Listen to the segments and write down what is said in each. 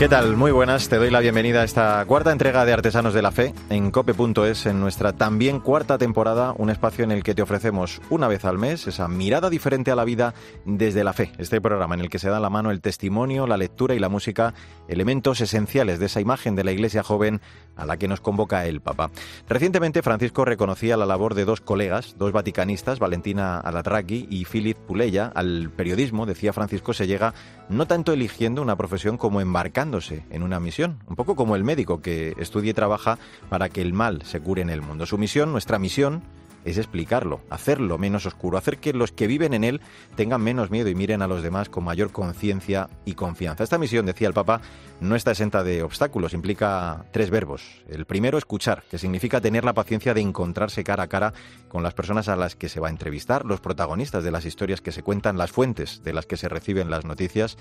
¿Qué tal? Muy buenas, te doy la bienvenida a esta cuarta entrega de Artesanos de la Fe en cope.es, en nuestra también cuarta temporada, un espacio en el que te ofrecemos una vez al mes esa mirada diferente a la vida desde la fe. Este programa en el que se da la mano el testimonio, la lectura y la música, elementos esenciales de esa imagen de la iglesia joven a la que nos convoca el Papa. Recientemente Francisco reconocía la labor de dos colegas, dos vaticanistas, Valentina Alatraqui y Philip Puleya. Al periodismo, decía Francisco, se llega no tanto eligiendo una profesión como embarcando en una misión, un poco como el médico que estudia y trabaja para que el mal se cure en el mundo. Su misión, nuestra misión, es explicarlo, hacerlo menos oscuro, hacer que los que viven en él tengan menos miedo y miren a los demás con mayor conciencia y confianza. Esta misión, decía el Papa, no está exenta de obstáculos, implica tres verbos. El primero, escuchar, que significa tener la paciencia de encontrarse cara a cara con las personas a las que se va a entrevistar, los protagonistas de las historias que se cuentan, las fuentes de las que se reciben las noticias.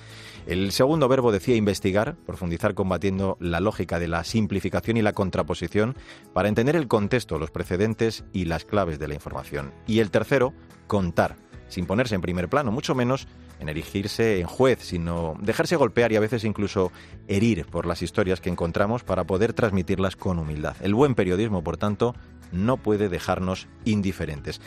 El segundo verbo decía investigar, profundizar combatiendo la lógica de la simplificación y la contraposición para entender el contexto, los precedentes y las claves de la información. Y el tercero, contar, sin ponerse en primer plano, mucho menos en erigirse en juez, sino dejarse golpear y a veces incluso herir por las historias que encontramos para poder transmitirlas con humildad. El buen periodismo, por tanto, no puede dejarnos indiferentes.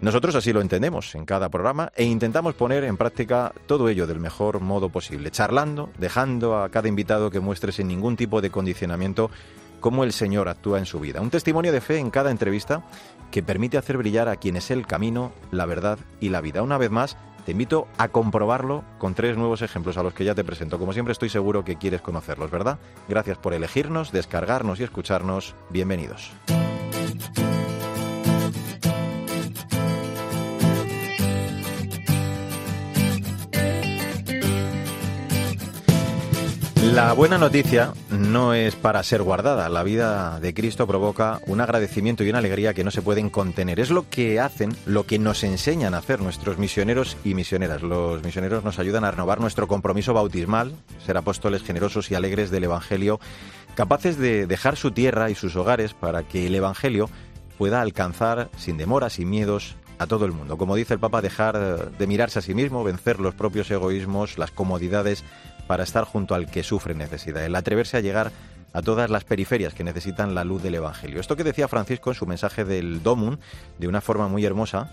Nosotros así lo entendemos en cada programa e intentamos poner en práctica todo ello del mejor modo posible, charlando, dejando a cada invitado que muestre sin ningún tipo de condicionamiento cómo el Señor actúa en su vida. Un testimonio de fe en cada entrevista que permite hacer brillar a quien es el camino, la verdad y la vida. Una vez más, te invito a comprobarlo con tres nuevos ejemplos a los que ya te presento. Como siempre estoy seguro que quieres conocerlos, ¿verdad? Gracias por elegirnos, descargarnos y escucharnos. Bienvenidos. La buena noticia no es para ser guardada. La vida de Cristo provoca un agradecimiento y una alegría que no se pueden contener. Es lo que hacen, lo que nos enseñan a hacer nuestros misioneros y misioneras. Los misioneros nos ayudan a renovar nuestro compromiso bautismal, ser apóstoles generosos y alegres del Evangelio, capaces de dejar su tierra y sus hogares para que el Evangelio pueda alcanzar sin demoras, sin miedos, a todo el mundo. Como dice el Papa, dejar de mirarse a sí mismo, vencer los propios egoísmos, las comodidades para estar junto al que sufre necesidad, el atreverse a llegar a todas las periferias que necesitan la luz del Evangelio. Esto que decía Francisco en su mensaje del Domun, de una forma muy hermosa,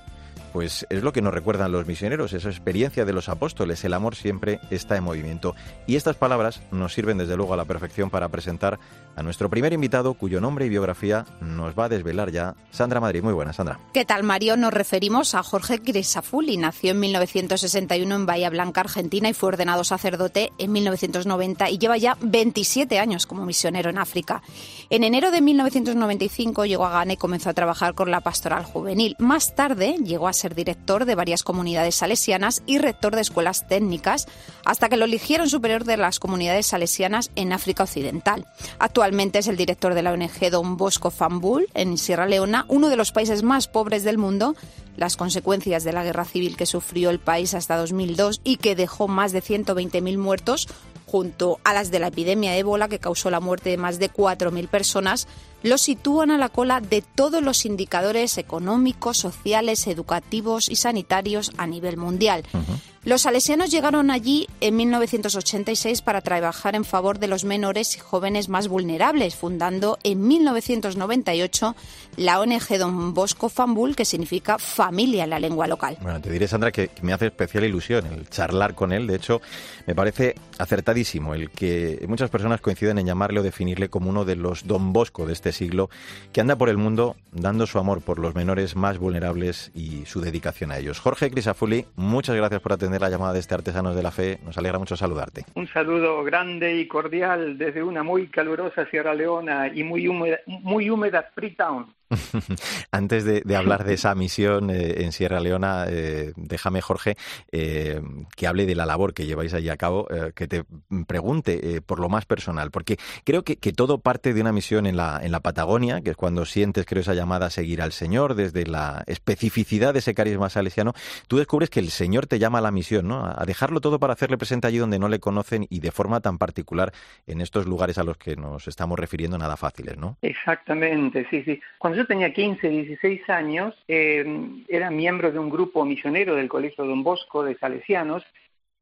pues es lo que nos recuerdan los misioneros, esa experiencia de los apóstoles, el amor siempre está en movimiento. Y estas palabras nos sirven desde luego a la perfección para presentar a nuestro primer invitado, cuyo nombre y biografía nos va a desvelar ya Sandra Madrid. Muy buena, Sandra. ¿Qué tal, Mario? Nos referimos a Jorge Grisafulli. Nació en 1961 en Bahía Blanca, Argentina, y fue ordenado sacerdote en 1990 y lleva ya 27 años como misionero en África. En enero de 1995 llegó a Ghana y comenzó a trabajar con la pastoral juvenil. Más tarde llegó a ser director de varias comunidades salesianas y rector de escuelas técnicas, hasta que lo eligieron superior de las comunidades salesianas en África Occidental. Actualmente es el director de la ONG Don Bosco Fambul en Sierra Leona, uno de los países más pobres del mundo. Las consecuencias de la guerra civil que sufrió el país hasta 2002 y que dejó más de 120.000 muertos junto a las de la epidemia de ébola que causó la muerte de más de 4.000 personas, lo sitúan a la cola de todos los indicadores económicos, sociales, educativos y sanitarios a nivel mundial. Los salesianos llegaron allí en 1986 para trabajar en favor de los menores y jóvenes más vulnerables, fundando en 1998 la ONG Don Bosco Fambul, que significa familia en la lengua local. Bueno, te diré, Sandra, que, me hace especial ilusión el charlar con él. De hecho, me parece acertadísimo el que muchas personas coinciden en llamarle o definirle como uno de los Don Bosco de este siglo, que anda por el mundo dando su amor por los menores más vulnerables y su dedicación a ellos. Jorge Crisafulli, muchas gracias por atender la llamada de este Artesanos de la Fe. Nos alegra mucho saludarte. Un saludo grande y cordial desde una muy calurosa Sierra Leona y muy húmeda, muy húmeda Freetown. Antes de, hablar de esa misión eh, en Sierra Leona, eh, déjame, Jorge, eh, que hable de la labor que lleváis allí a cabo, que te pregunte por lo más personal, porque creo que, todo parte de una misión en la, Patagonia, que es cuando sientes, creo, esa llamada a seguir al Señor, desde la especificidad de ese carisma salesiano, tú descubres que el Señor te llama a la misión, ¿no? A dejarlo todo para hacerle presente allí donde no le conocen y de forma tan particular en estos lugares a los que nos estamos refiriendo nada fáciles, ¿no? Exactamente, sí, sí. Cuando tenía 15, 16 años, eh, era miembro de un grupo misionero del Colegio Don Bosco de Salesianos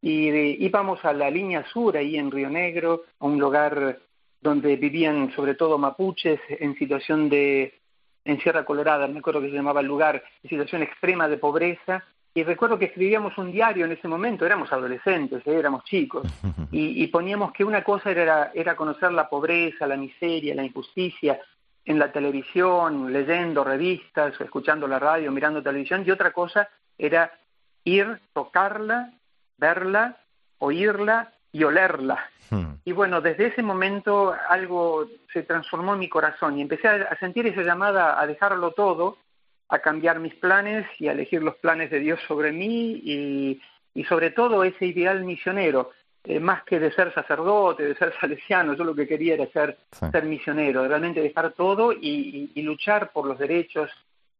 y íbamos a la línea sur, ahí en Río Negro, a un lugar donde vivían sobre todo mapuches en situación de, en Sierra Colorada, me acuerdo que se llamaba el lugar, en situación extrema de pobreza, y recuerdo que escribíamos un diario en ese momento, éramos adolescentes, ¿eh? éramos chicos, y, y, poníamos que una cosa era, era conocer la pobreza, la miseria, la injusticia en la televisión, leyendo revistas, escuchando la radio, mirando televisión, y otra cosa era ir, tocarla, verla, oírla y olerla. Hmm. Y bueno, desde ese momento algo se transformó en mi corazón y empecé a sentir esa llamada a dejarlo todo a cambiar mis planes y a elegir los planes de Dios sobre mí y, y sobre todo ese ideal misionero. Eh, más que de ser sacerdote, de ser salesiano, yo lo que quería era ser, ser misionero, realmente dejar todo y, y, luchar por los derechos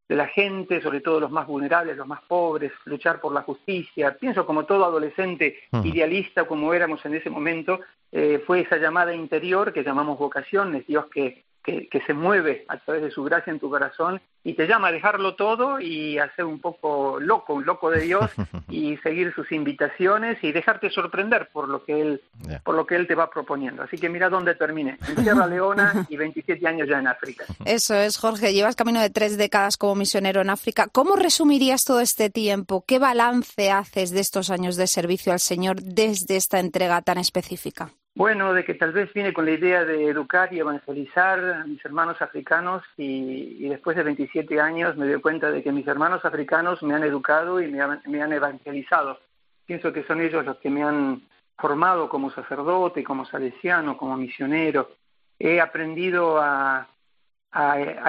de la gente, sobre todo los más vulnerables, los más pobres, luchar por la justicia. Pienso como todo adolescente idealista como éramos en ese momento, eh, fue esa llamada interior que llamamos vocación, es Dios que, que, que, se mueve a través de su gracia en tu corazón y te llama a dejarlo todo y a ser un poco loco, un loco de Dios y seguir sus invitaciones y dejarte sorprender por lo que él por lo que él te va proponiendo. Así que mira dónde terminé, en Sierra Leona y 27 años ya en África. Eso es, Jorge, llevas camino de tres décadas como misionero en África. ¿Cómo resumirías todo este tiempo? ¿Qué balance haces de estos años de servicio al Señor desde esta entrega tan específica? Bueno, de que tal vez vine con la idea de educar y evangelizar a mis hermanos africanos y, después de 27 años me doy cuenta de que mis hermanos africanos me han educado y me, han evangelizado. Pienso que son ellos los que me han formado como sacerdote, como salesiano, como misionero. He aprendido a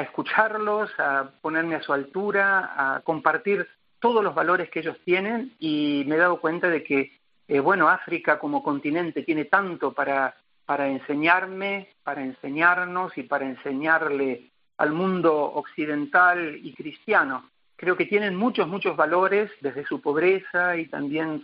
escucharlos, a ponerme a su altura, a compartir todos los valores que ellos tienen y me he dado cuenta de que eh, bueno, África como continente tiene tanto para, para enseñarme, para enseñarnos y para enseñarle al mundo occidental y cristiano. Creo que tienen muchos, muchos valores desde su pobreza y también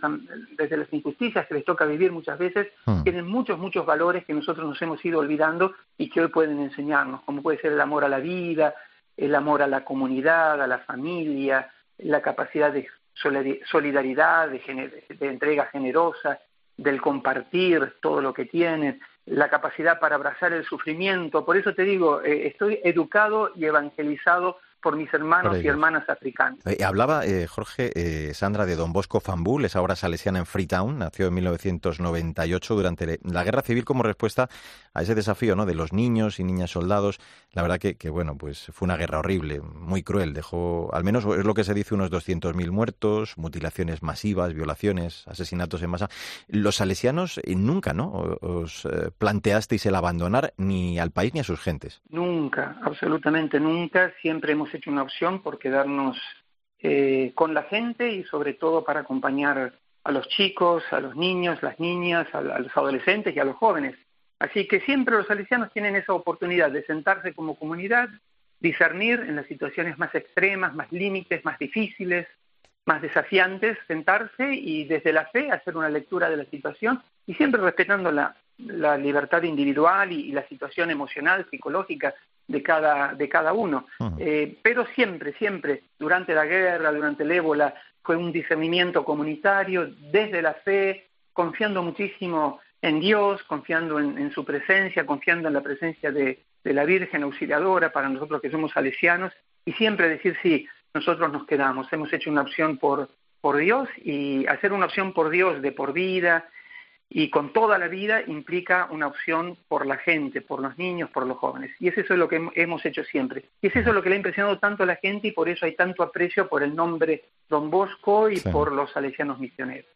desde las injusticias que les toca vivir muchas veces. Hmm. Tienen muchos, muchos valores que nosotros nos hemos ido olvidando y que hoy pueden enseñarnos, como puede ser el amor a la vida, el amor a la comunidad, a la familia, la capacidad de solidaridad, de, entrega generosa, del compartir todo lo que tienen, la capacidad para abrazar el sufrimiento. Por eso te digo, eh, estoy educado y evangelizado por mis hermanos y hermanas africanos. Eh, hablaba eh, Jorge eh, Sandra de Don Bosco Fambul, es ahora salesiana en Freetown, nació en 1998 durante la guerra civil como respuesta a ese desafío ¿no? de los niños y niñas soldados. La verdad que, que, bueno, pues fue una guerra horrible, muy cruel, dejó, al menos es lo que se dice, unos 200.000 muertos, mutilaciones masivas, violaciones, asesinatos en masa. Los salesianos nunca, ¿no? Os planteasteis el abandonar ni al país ni a sus gentes. Nunca, absolutamente nunca. Siempre hemos hecho una opción por quedarnos eh, con la gente y sobre todo para acompañar a los chicos, a los niños, las niñas, a, los adolescentes y a los jóvenes. Así que siempre los salesianos tienen esa oportunidad de sentarse como comunidad, discernir en las situaciones más extremas, más límites, más difíciles, más desafiantes, sentarse y desde la fe hacer una lectura de la situación y siempre respetando la, libertad individual y, la situación emocional, psicológica de cada, de cada uno. Eh, pero siempre, siempre, durante la guerra, durante el ébola, fue un discernimiento comunitario desde la fe, confiando muchísimo en Dios, confiando en, su presencia, confiando en la presencia de, de, la Virgen auxiliadora para nosotros que somos salesianos, y siempre decir, sí, nosotros nos quedamos, hemos hecho una opción por, por Dios y hacer una opción por Dios de por vida y con toda la vida implica una opción por la gente, por los niños, por los jóvenes. Y es eso lo que hemos hecho siempre. Y es eso lo que le ha impresionado tanto a la gente y por eso hay tanto aprecio por el nombre Don Bosco y por los salesianos misioneros.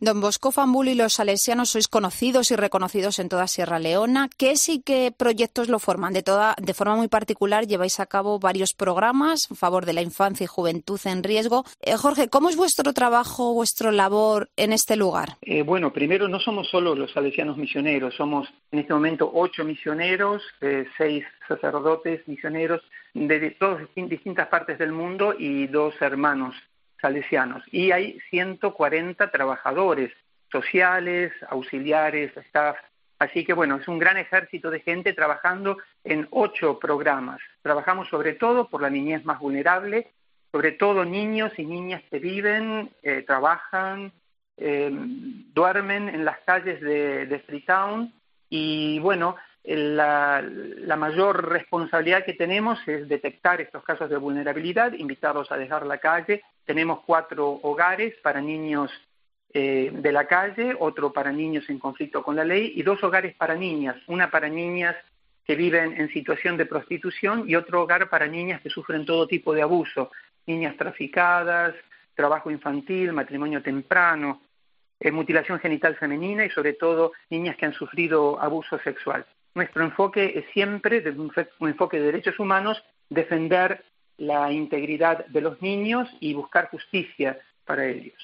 Don Bosco Fambul y los salesianos sois conocidos y reconocidos en toda Sierra Leona. ¿Qué sí qué proyectos lo forman? De, toda, de forma muy particular lleváis a cabo varios programas a favor de la infancia y juventud en riesgo. Eh, Jorge, ¿cómo es vuestro trabajo, vuestra labor en este lugar? Eh, bueno, primero no somos solo los salesianos misioneros, somos en este momento ocho misioneros, eh, seis sacerdotes misioneros de todas distintas partes del mundo y dos hermanos salesianos. Y hay 140 trabajadores sociales, auxiliares, staff. Así que bueno, es un gran ejército de gente trabajando en ocho programas. Trabajamos sobre todo por la niñez más vulnerable, sobre todo niños y niñas que viven, eh, trabajan, eh, duermen en las calles de, de Freetown y bueno, la, mayor responsabilidad que tenemos es detectar estos casos de vulnerabilidad, invitarlos a dejar la calle. Tenemos cuatro hogares para niños eh, de la calle, otro para niños en conflicto con la ley y dos hogares para niñas, una para niñas que viven en situación de prostitución y otro hogar para niñas que sufren todo tipo de abuso, niñas traficadas, trabajo infantil, matrimonio temprano, eh, mutilación genital femenina y sobre todo niñas que han sufrido abuso sexual. Nuestro enfoque es siempre, un enfoque de derechos humanos, defender la integridad de los niños y buscar justicia para ellos.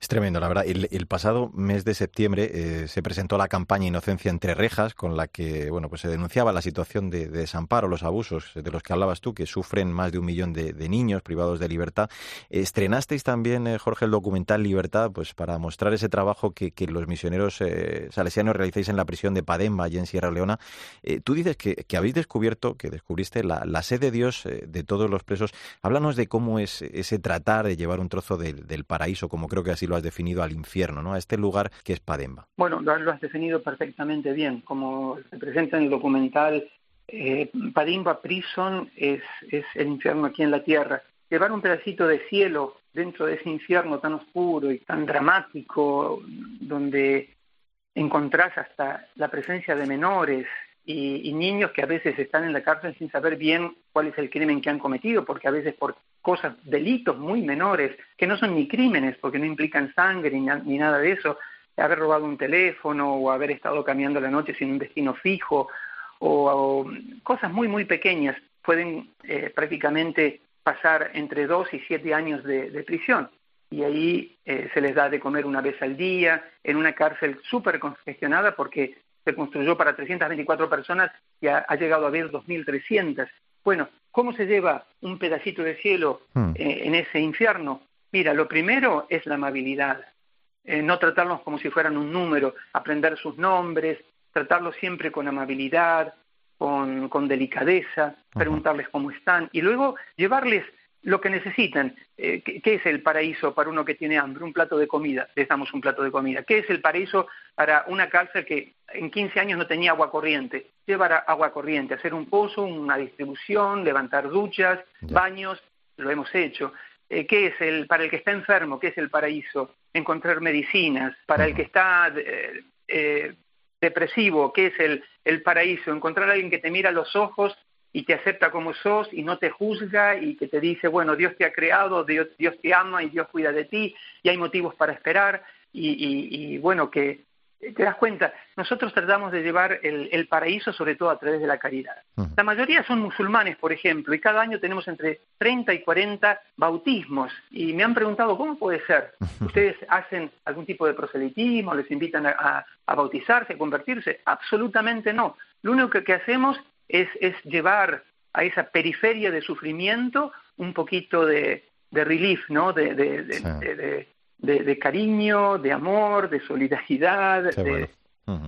Es tremendo, la verdad. El, pasado mes de septiembre eh, se presentó la campaña Inocencia entre rejas, con la que bueno, pues se denunciaba la situación de, desamparo, los abusos de los que hablabas tú, que sufren más de un millón de, niños privados de libertad. Estrenasteis también, eh, Jorge, el documental Libertad, pues para mostrar ese trabajo que, los misioneros eh, salesianos realizáis en la prisión de Pademba, allí en Sierra Leona. tú dices que, habéis descubierto, que descubriste la, sed de Dios de todos los presos. Háblanos de cómo es ese tratar de llevar un trozo del paraíso, como creo que así lo has definido, al infierno, ¿no? A este lugar que es Pademba. Bueno, lo, has definido perfectamente bien. Como se presenta en el documental, eh, Pademba Prison es, es el infierno aquí en la tierra. Llevar un pedacito de cielo dentro de ese infierno tan oscuro y tan dramático, donde encontrás hasta la presencia de menores y, niños que a veces están en la cárcel sin saber bien cuál es el crimen que han cometido, porque a veces por cosas, delitos muy menores, que no son ni crímenes, porque no implican sangre ni, ni nada de eso, haber robado un teléfono o haber estado caminando la noche sin un destino fijo, o, cosas muy, muy pequeñas, pueden eh, prácticamente pasar entre dos y siete años de, prisión. Y ahí eh, se les da de comer una vez al día, en una cárcel súper congestionada, porque se construyó para 324 personas y ha, llegado a haber 2.300. Bueno, ¿cómo se lleva un pedacito de cielo hmm. eh, en ese infierno? Mira, lo primero es la amabilidad, eh, no tratarlos como si fueran un número, aprender sus nombres, tratarlos siempre con amabilidad, con, con delicadeza, preguntarles cómo están y luego llevarles lo que necesitan. Eh, ¿qué, es el paraíso para uno que tiene hambre? Un plato de comida, les damos un plato de comida. ¿Qué es el paraíso para una cárcel que en 15 años no tenía agua corriente? Llevar agua corriente, hacer un pozo, una distribución, levantar duchas, baños, lo hemos hecho. Eh, ¿Qué es el, para el que está enfermo, qué es el paraíso? Encontrar medicinas. Para el que está eh, depresivo, ¿qué es el, el paraíso? Encontrar a alguien que te mira a los ojos y te acepta como sos y no te juzga y que te dice, bueno, Dios te ha creado, Dios, Dios te ama y Dios cuida de ti y hay motivos para esperar y, bueno, que te das cuenta, nosotros tratamos de llevar el, paraíso sobre todo a través de la caridad. La mayoría son musulmanes, por ejemplo, y cada año tenemos entre 30 y 40 bautismos y me han preguntado, ¿cómo puede ser? ¿Ustedes hacen algún tipo de proselitismo, les invitan a, bautizarse, a convertirse? Absolutamente no. Lo único que hacemos es, es llevar a esa periferia de sufrimiento un poquito de, de relief, ¿no? De, de, de, cariño, de amor, de solidaridad.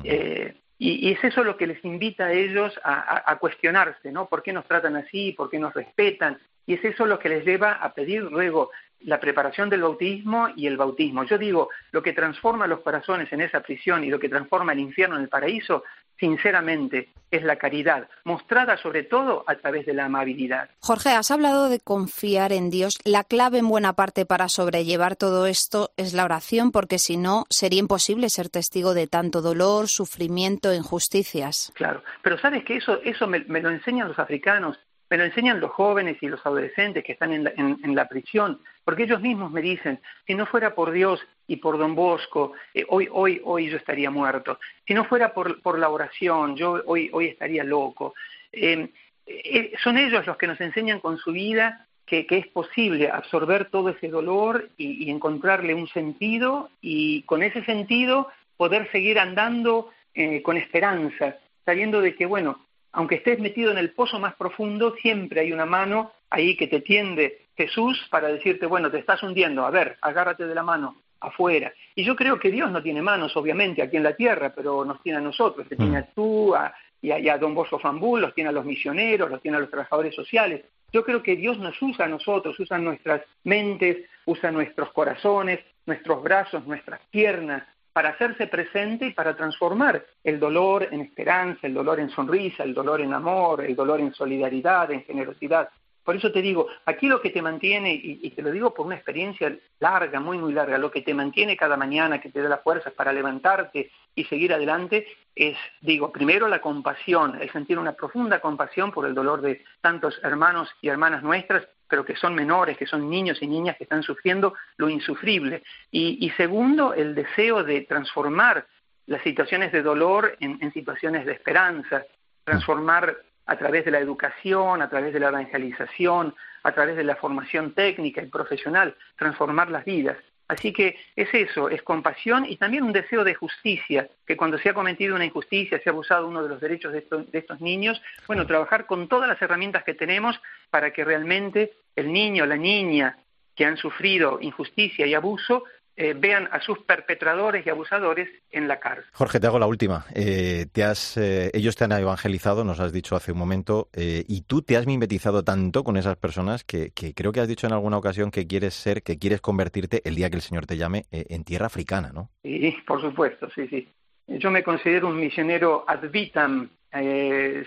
Eh, y, es eso lo que les invita a ellos a, a, cuestionarse, ¿no? ¿Por qué nos tratan así? ¿Por qué nos respetan? Y es eso lo que les lleva a pedir luego la preparación del bautismo y el bautismo. Yo digo, lo que transforma los corazones en esa prisión y lo que transforma el infierno en el paraíso sinceramente, es la caridad, mostrada sobre todo a través de la amabilidad. Jorge, has hablado de confiar en Dios. La clave en buena parte para sobrellevar todo esto es la oración, porque si no, sería imposible ser testigo de tanto dolor, sufrimiento injusticias. Claro, pero sabes que eso, eso me, me lo enseñan los africanos me lo enseñan los jóvenes y los adolescentes que están en la, en, la, prisión, porque ellos mismos me dicen, si no fuera por Dios y por Don Bosco, eh, hoy, hoy, hoy yo estaría muerto. Si no fuera por, por la oración, yo hoy, hoy estaría loco. Em, eh, son ellos los que nos enseñan con su vida que, que es posible absorber todo ese dolor y, encontrarle un sentido y con ese sentido poder seguir andando eh, con esperanza, sabiendo de que, bueno, aunque estés metido en el pozo más profundo, siempre hay una mano ahí que te tiende Jesús para decirte, bueno, te estás hundiendo, a ver, agárrate de la mano afuera. Y yo creo que Dios no tiene manos, obviamente, aquí en la tierra, pero nos tiene a nosotros, te tiene a mm. tú, a, y, a, Don Bosco Fambul, los tiene a los misioneros, los tiene a los trabajadores sociales. Yo creo que Dios nos usa a nosotros, usa nuestras mentes, usa nuestros corazones, nuestros brazos, nuestras piernas, para hacerse presente y para transformar el dolor en esperanza, el dolor en sonrisa, el dolor en amor, el dolor en solidaridad, en generosidad. Por eso te digo, aquí lo que te mantiene, y, te lo digo por una experiencia larga, muy, muy larga, lo que te mantiene cada mañana, que te da las fuerzas para levantarte y seguir adelante, es, digo, primero la compasión, el sentir una profunda compasión por el dolor de tantos hermanos y hermanas nuestras, pero que son menores, que son niños y niñas que están sufriendo lo insufrible. Y, segundo, el deseo de transformar las situaciones de dolor en, en situaciones de esperanza, transformar a través de la educación, a través de la evangelización, a través de la formación técnica y profesional, transformar las vidas. Así que es eso, es compasión y también un deseo de justicia, que cuando se ha cometido una injusticia, se ha abusado uno de los derechos de estos, de estos niños, bueno, trabajar con todas las herramientas que tenemos para que realmente el niño, la niña que han sufrido injusticia y abuso eh, vean a sus perpetradores y abusadores en la cárcel. Jorge, te hago la última. Eh, te has, eh, ellos te han evangelizado, nos has dicho hace un momento, y tú te has mimetizado tanto con esas personas que, creo que has dicho en alguna ocasión que quieres ser, que quieres convertirte el día que el Señor te llame en tierra africana, ¿no? Sí, por supuesto, sí, sí. Yo me considero un misionero ad vitam,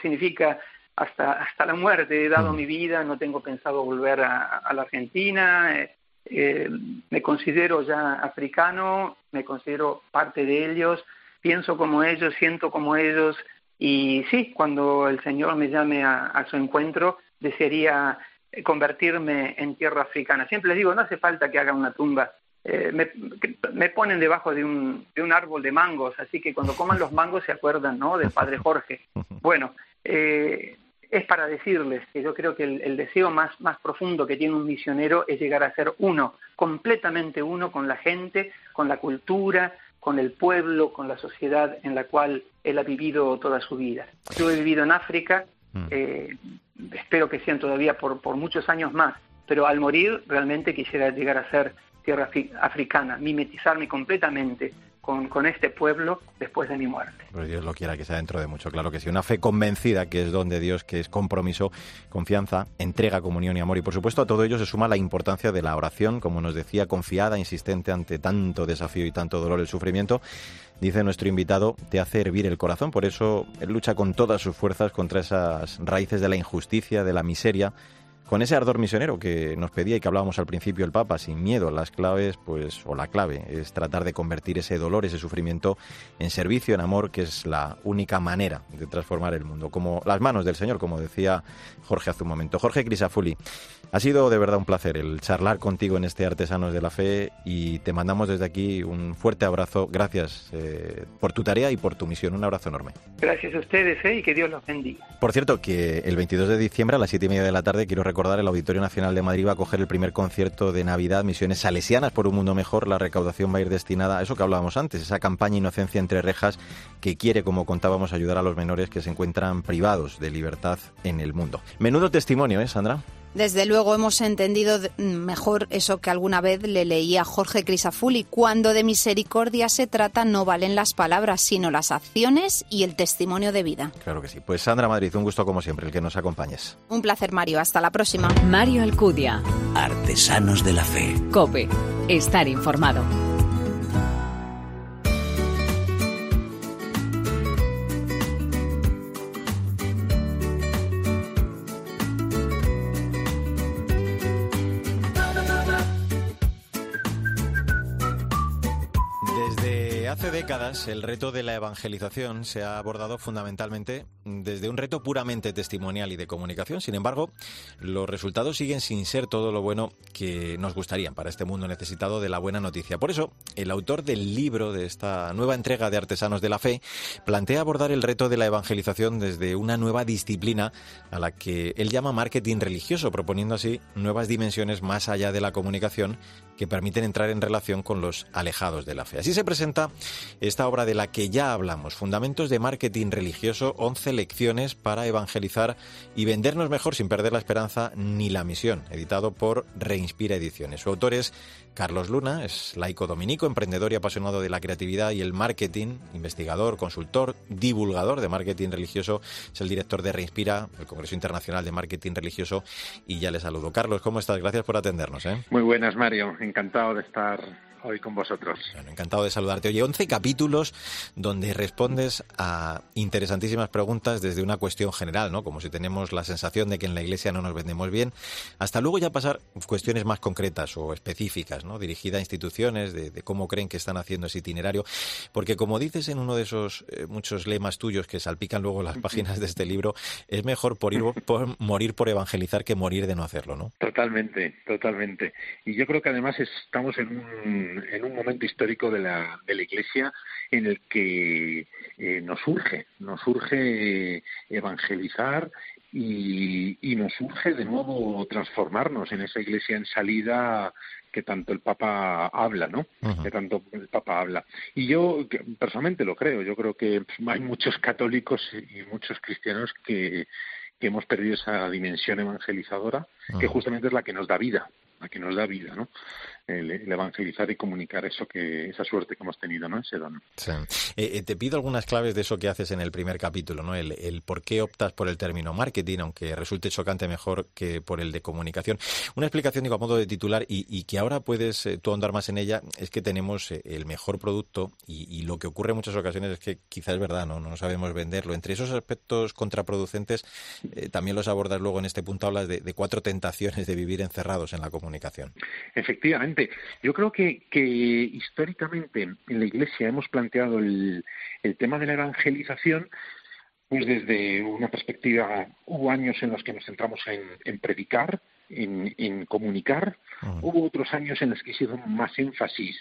significa hasta, hasta la muerte he dado mm. mi vida, no tengo pensado volver a, a la Argentina eh, me considero ya africano, me considero parte de ellos, pienso como ellos, siento como ellos y sí, cuando el Señor me llame a, su encuentro, desearía convertirme en tierra africana. Siempre les digo, no hace falta que haga una tumba. Eh, me, me, ponen debajo de un, de un árbol de mangos, así que cuando coman los mangos se acuerdan, ¿no? Del Padre Jorge. Bueno, eh, es para decirles que yo creo que el, deseo más, más profundo que tiene un misionero es llegar a ser uno, completamente uno con la gente, con la cultura, con el pueblo, con la sociedad en la cual él ha vivido toda su vida. Yo he vivido en África, mm. eh, espero que sean todavía por, por muchos años más, pero al morir realmente quisiera llegar a ser tierra africana, mimetizarme completamente con, este pueblo después de mi muerte. Pues Dios lo quiera que sea dentro de mucho, claro que sí. Una fe convencida, que es don de Dios, que es compromiso, confianza, entrega, comunión y amor. Y por supuesto a todo ello se suma la importancia de la oración, como nos decía, confiada, insistente ante tanto desafío y tanto dolor y sufrimiento. Dice nuestro invitado, te hace hervir el corazón. Por eso él lucha con todas sus fuerzas contra esas raíces de la injusticia, de la miseria con ese ardor misionero que nos pedía y que hablábamos al principio el Papa, sin miedo, las claves, pues, o la clave es tratar de convertir ese dolor, ese sufrimiento en servicio, en amor, que es la única manera de transformar el mundo, como las manos del Señor, como decía Jorge hace un momento. Jorge Crisafuli, ha sido de verdad un placer el charlar contigo en este Artesanos de la Fe y te mandamos desde aquí un fuerte abrazo. Gracias eh, por tu tarea y por tu misión. Un abrazo enorme. Gracias a ustedes eh, y que Dios los bendiga. Por cierto, que el 22 de diciembre a las 7 y media de la tarde, quiero recordar, el Auditorio Nacional de Madrid va a coger el primer concierto de Navidad, Misiones Salesianas por un Mundo Mejor. La recaudación va a ir destinada a eso que hablábamos antes, esa campaña Inocencia entre Rejas que quiere, como contábamos, ayudar a los menores que se encuentran privados de libertad en el mundo. Menudo testimonio, ¿eh, Sandra? Desde luego hemos entendido mejor eso que alguna vez le leía Jorge Crisafulli. Cuando de misericordia se trata, no valen las palabras, sino las acciones y el testimonio de vida. Claro que sí. Pues Sandra Madrid, un gusto como siempre el que nos acompañes. Un placer, Mario. Hasta la próxima. Mario Alcudia. Artesanos de la Fe. Cope. Estar informado. Hace décadas el reto de la evangelización se ha abordado fundamentalmente desde un reto puramente testimonial y de comunicación. Sin embargo, los resultados siguen sin ser todo lo bueno que nos gustaría para este mundo necesitado de la buena noticia. Por eso, el autor del libro de esta nueva entrega de Artesanos de la Fe plantea abordar el reto de la evangelización desde una nueva disciplina a la que él llama marketing religioso, proponiendo así nuevas dimensiones más allá de la comunicación que permiten entrar en relación con los alejados de la fe. Así se presenta esta obra de la que ya hablamos, Fundamentos de Marketing Religioso, 11 lecciones para evangelizar y vendernos mejor sin perder la esperanza ni la misión, editado por Reinspira Ediciones. Su autor es Carlos Luna, es laico dominico, emprendedor y apasionado de la creatividad y el marketing, investigador, consultor, divulgador de marketing religioso, es el director de Reinspira, el Congreso Internacional de Marketing Religioso, y ya le saludo. Carlos, ¿cómo estás? Gracias por atendernos. ¿eh? Muy buenas, Mario. Encantado de estar hoy con vosotros. Bueno, encantado de saludarte. Oye, 11 capítulos donde respondes a interesantísimas preguntas desde una cuestión general, ¿no? Como si tenemos la sensación de que en la iglesia no nos vendemos bien, hasta luego ya pasar cuestiones más concretas o específicas, ¿no? Dirigida a instituciones, de, cómo creen que están haciendo ese itinerario. Porque como dices en uno de esos eh, muchos lemas tuyos que salpican luego las páginas de este libro, es mejor por, ir, por morir por evangelizar que morir de no hacerlo, ¿no? Totalmente, totalmente. Y yo creo que además estamos en un en, un momento histórico de la, de la Iglesia en el que eh, nos urge, nos urge evangelizar y, y, nos urge de nuevo transformarnos en esa Iglesia en salida que tanto el Papa habla, ¿no? Que tanto el Papa habla. Y yo personalmente lo creo. Yo creo que hay muchos católicos y muchos cristianos que, que hemos perdido esa dimensión evangelizadora, que justamente es la que nos da vida, la que nos da vida, ¿no? El, evangelizar y comunicar eso que esa suerte que hemos tenido, ¿no? Ese don. Eh, eh, te pido algunas claves de eso que haces en el primer capítulo, ¿no? El, el, por qué optas por el término marketing, aunque resulte chocante mejor que por el de comunicación. Una explicación, digo, a modo de titular y, y que ahora puedes eh, tú andar más en ella, es que tenemos el mejor producto y, lo que ocurre en muchas ocasiones es que quizás es verdad, ¿no? No sabemos venderlo. Entre esos aspectos contraproducentes, también los abordas luego en este punto, hablas de, de cuatro tentaciones de vivir encerrados en la comunicación. Efectivamente yo creo que, históricamente en la Iglesia hemos planteado el, tema de la evangelización pues desde una perspectiva, hubo años en los que nos centramos en, predicar, en, comunicar, hubo otros años en los que hicimos más énfasis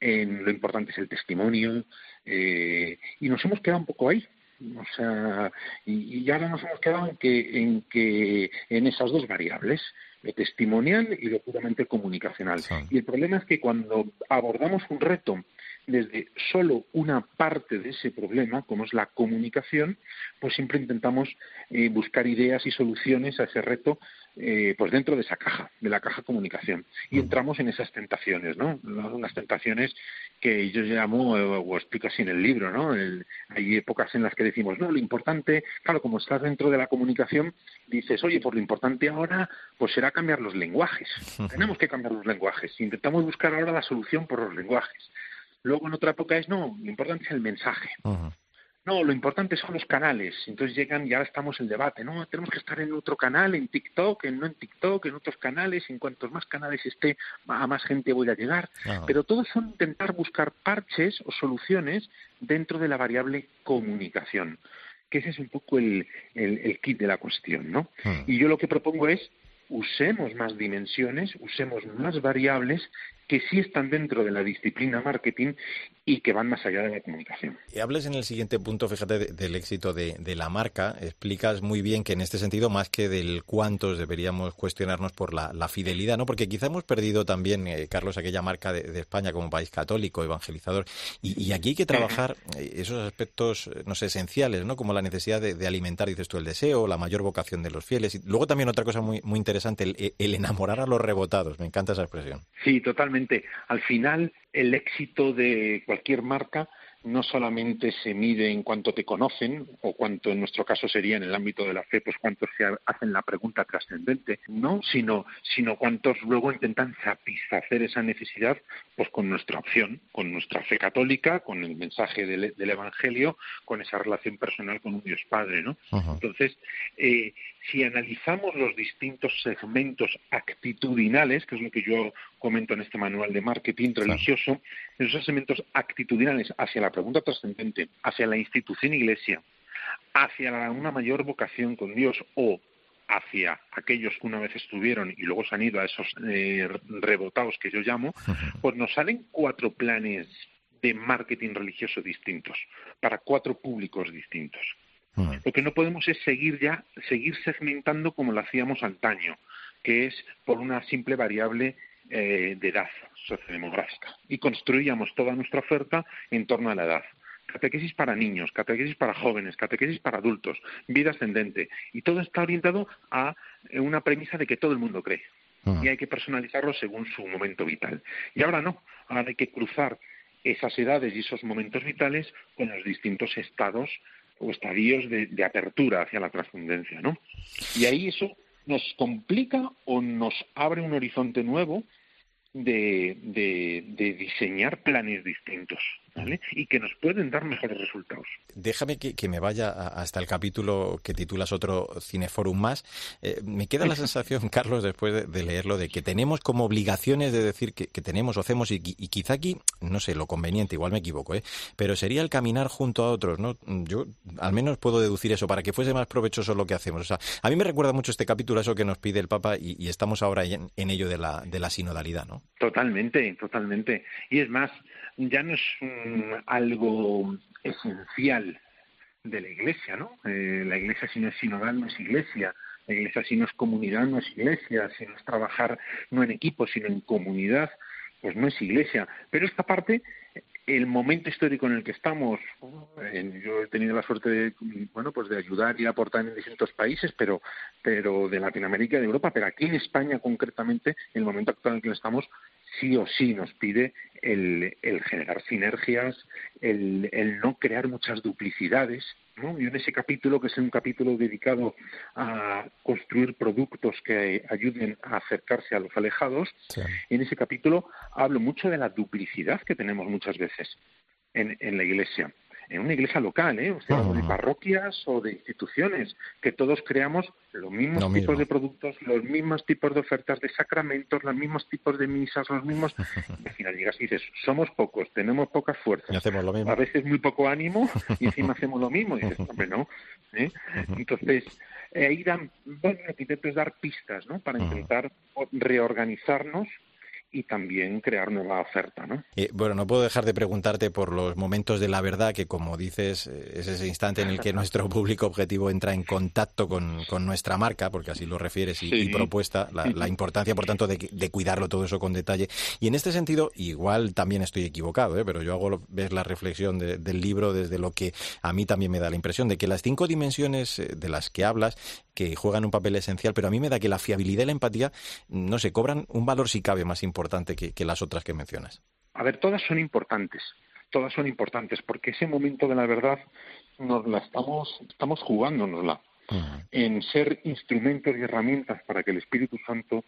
en lo importante es el testimonio, eh, y nos hemos quedado un poco ahí. O sea, y, y, ahora nos hemos quedado en que, en que en esas dos variables lo testimonial y lo puramente comunicacional. Y el problema es que cuando abordamos un reto desde solo una parte de ese problema, como es la comunicación, pues siempre intentamos eh, buscar ideas y soluciones a ese reto eh, pues dentro de esa caja, de la caja comunicación. Y entramos en esas tentaciones, ¿no? Unas tentaciones que yo llamo, eh, o explico así en el libro, ¿no? hay épocas en las que decimos, no, lo importante, claro, como estás dentro de la comunicación, dices, oye, pues lo importante ahora, pues será cambiar los lenguajes. Tenemos que cambiar los lenguajes. Intentamos buscar ahora la solución por los lenguajes. Luego en otra época es, no, lo importante es el mensaje. No, lo importante son los canales. Entonces llegan y ahora estamos en el debate. No, tenemos que estar en otro canal, en TikTok, en, no en TikTok, en otros canales. En cuantos más canales esté, a más gente voy a llegar. Pero todos son intentar buscar parches o soluciones dentro de la variable comunicación. Que ese es un poco el, el, kit de la cuestión, ¿no? Y yo lo que propongo es usemos más dimensiones, usemos más variables que sí están dentro de la disciplina marketing y que van más allá de la comunicación. Y hables en el siguiente punto, fíjate, del éxito de, la marca. Explicas muy bien que en este sentido, más que del cuántos, deberíamos cuestionarnos por la, fidelidad, ¿no? Porque quizá hemos perdido también, eh, Carlos, aquella marca de, España como país católico, evangelizador. Y, aquí hay que trabajar eh, esos aspectos, eh, no sé, esenciales, ¿no? Como la necesidad de, alimentar, dices tú, el deseo, la mayor vocación de los fieles. Y luego también otra cosa muy, muy interesante, el, el enamorar a los rebotados. Me encanta esa expresión. Sí, totalmente al final, el éxito de cualquier marca no solamente se mide en cuanto te conocen, o cuanto en nuestro caso sería en el ámbito de la fe, pues cuántos se hacen la pregunta trascendente, no, sino, sino cuántos luego intentan satisfacer esa necesidad, pues con nuestra opción, con nuestra fe católica, con el mensaje del, Evangelio, con esa relación personal con un Dios Padre, ¿no? Entonces, eh, si analizamos los distintos segmentos actitudinales, que es lo que yo comento en este manual de marketing religioso, esos segmentos actitudinales hacia la pregunta trascendente, hacia la institución iglesia, hacia una mayor vocación con Dios o hacia aquellos que una vez estuvieron y luego se han ido a esos eh, rebotados que yo llamo, pues nos salen cuatro planes de marketing religioso distintos, para cuatro públicos distintos. Lo que no podemos es seguir ya, seguir segmentando como lo hacíamos antaño, que es por una simple variable eh, de edad sociodemográfica. Y construíamos toda nuestra oferta en torno a la edad. Catequesis para niños, catequesis para jóvenes, catequesis para adultos, vida ascendente. Y todo está orientado a una premisa de que todo el mundo cree. Y hay que personalizarlo según su momento vital. Y ahora no, ahora hay que cruzar esas edades y esos momentos vitales con los distintos estados o estadios de, apertura hacia la trascendencia, ¿no? Y ahí eso nos complica o nos abre un horizonte nuevo de, de diseñar planes distintos y que nos pueden dar mejores resultados. Déjame que, me vaya hasta el capítulo que titulas otro Cineforum más. Eh, me queda la sensación, Carlos, después de, leerlo, de que tenemos como obligaciones de decir que, tenemos o hacemos y, quizá aquí, no sé, lo conveniente, igual me equivoco, ¿eh? pero sería el caminar junto a otros, ¿no? Yo al menos puedo deducir eso para que fuese más provechoso lo que hacemos. O sea, a mí me recuerda mucho este capítulo, eso que nos pide el Papa y, estamos ahora en, en, ello de la, de la sinodalidad, ¿no? Totalmente, totalmente. Y es más, ya no es algo esencial de la Iglesia, ¿no? Eh, la Iglesia si no es sinodal no es Iglesia, la Iglesia si no es comunidad no es Iglesia, si no es trabajar no en equipo sino en comunidad, pues no es Iglesia. Pero esta parte, el momento histórico en el que estamos, eh, yo he tenido la suerte de, bueno, pues de ayudar y aportar en distintos países, pero, pero de Latinoamérica de Europa, pero aquí en España concretamente, el momento actual en el que estamos, sí o sí nos pide el, generar sinergias, el, no crear muchas duplicidades. ¿no? Y en ese capítulo, que es un capítulo dedicado a construir productos que ayuden a acercarse a los alejados, en ese capítulo hablo mucho de la duplicidad que tenemos muchas veces en, en la Iglesia en una iglesia local, ¿eh? o sea, de parroquias o de instituciones, que todos creamos los mismos tipos de productos, los mismos tipos de ofertas de sacramentos, los mismos tipos de misas, los mismos. y al final llegas y dices, somos pocos, tenemos pocas fuerzas, hacemos lo mismo. a veces muy poco ánimo y encima hacemos lo mismo. Y dices, hombre, no. ¿eh? Entonces, ahí dan, bueno, lo que intento es dar pistas, ¿no? Para intentar reorganizarnos y también crear nueva oferta. ¿no? bueno, no puedo dejar de preguntarte por los momentos de la verdad, que como dices, eh, es ese instante en el que nuestro público objetivo entra en contacto con, nuestra marca, porque así lo refieres, y, propuesta, la, importancia, por tanto, de, cuidarlo todo eso con detalle. Y en este sentido, igual también estoy equivocado, ¿eh? pero yo hago ves la reflexión del libro desde lo que a mí también me da la impresión de que las cinco dimensiones eh, de las que hablas, que juegan un papel esencial, pero a mí me da que la fiabilidad y la empatía, no se cobran un valor si cabe más importante importante que, las otras que mencionas? A ver, todas son importantes, todas son importantes, porque ese momento de la verdad nos la estamos, estamos jugándonosla en ser instrumentos y herramientas para que el Espíritu Santo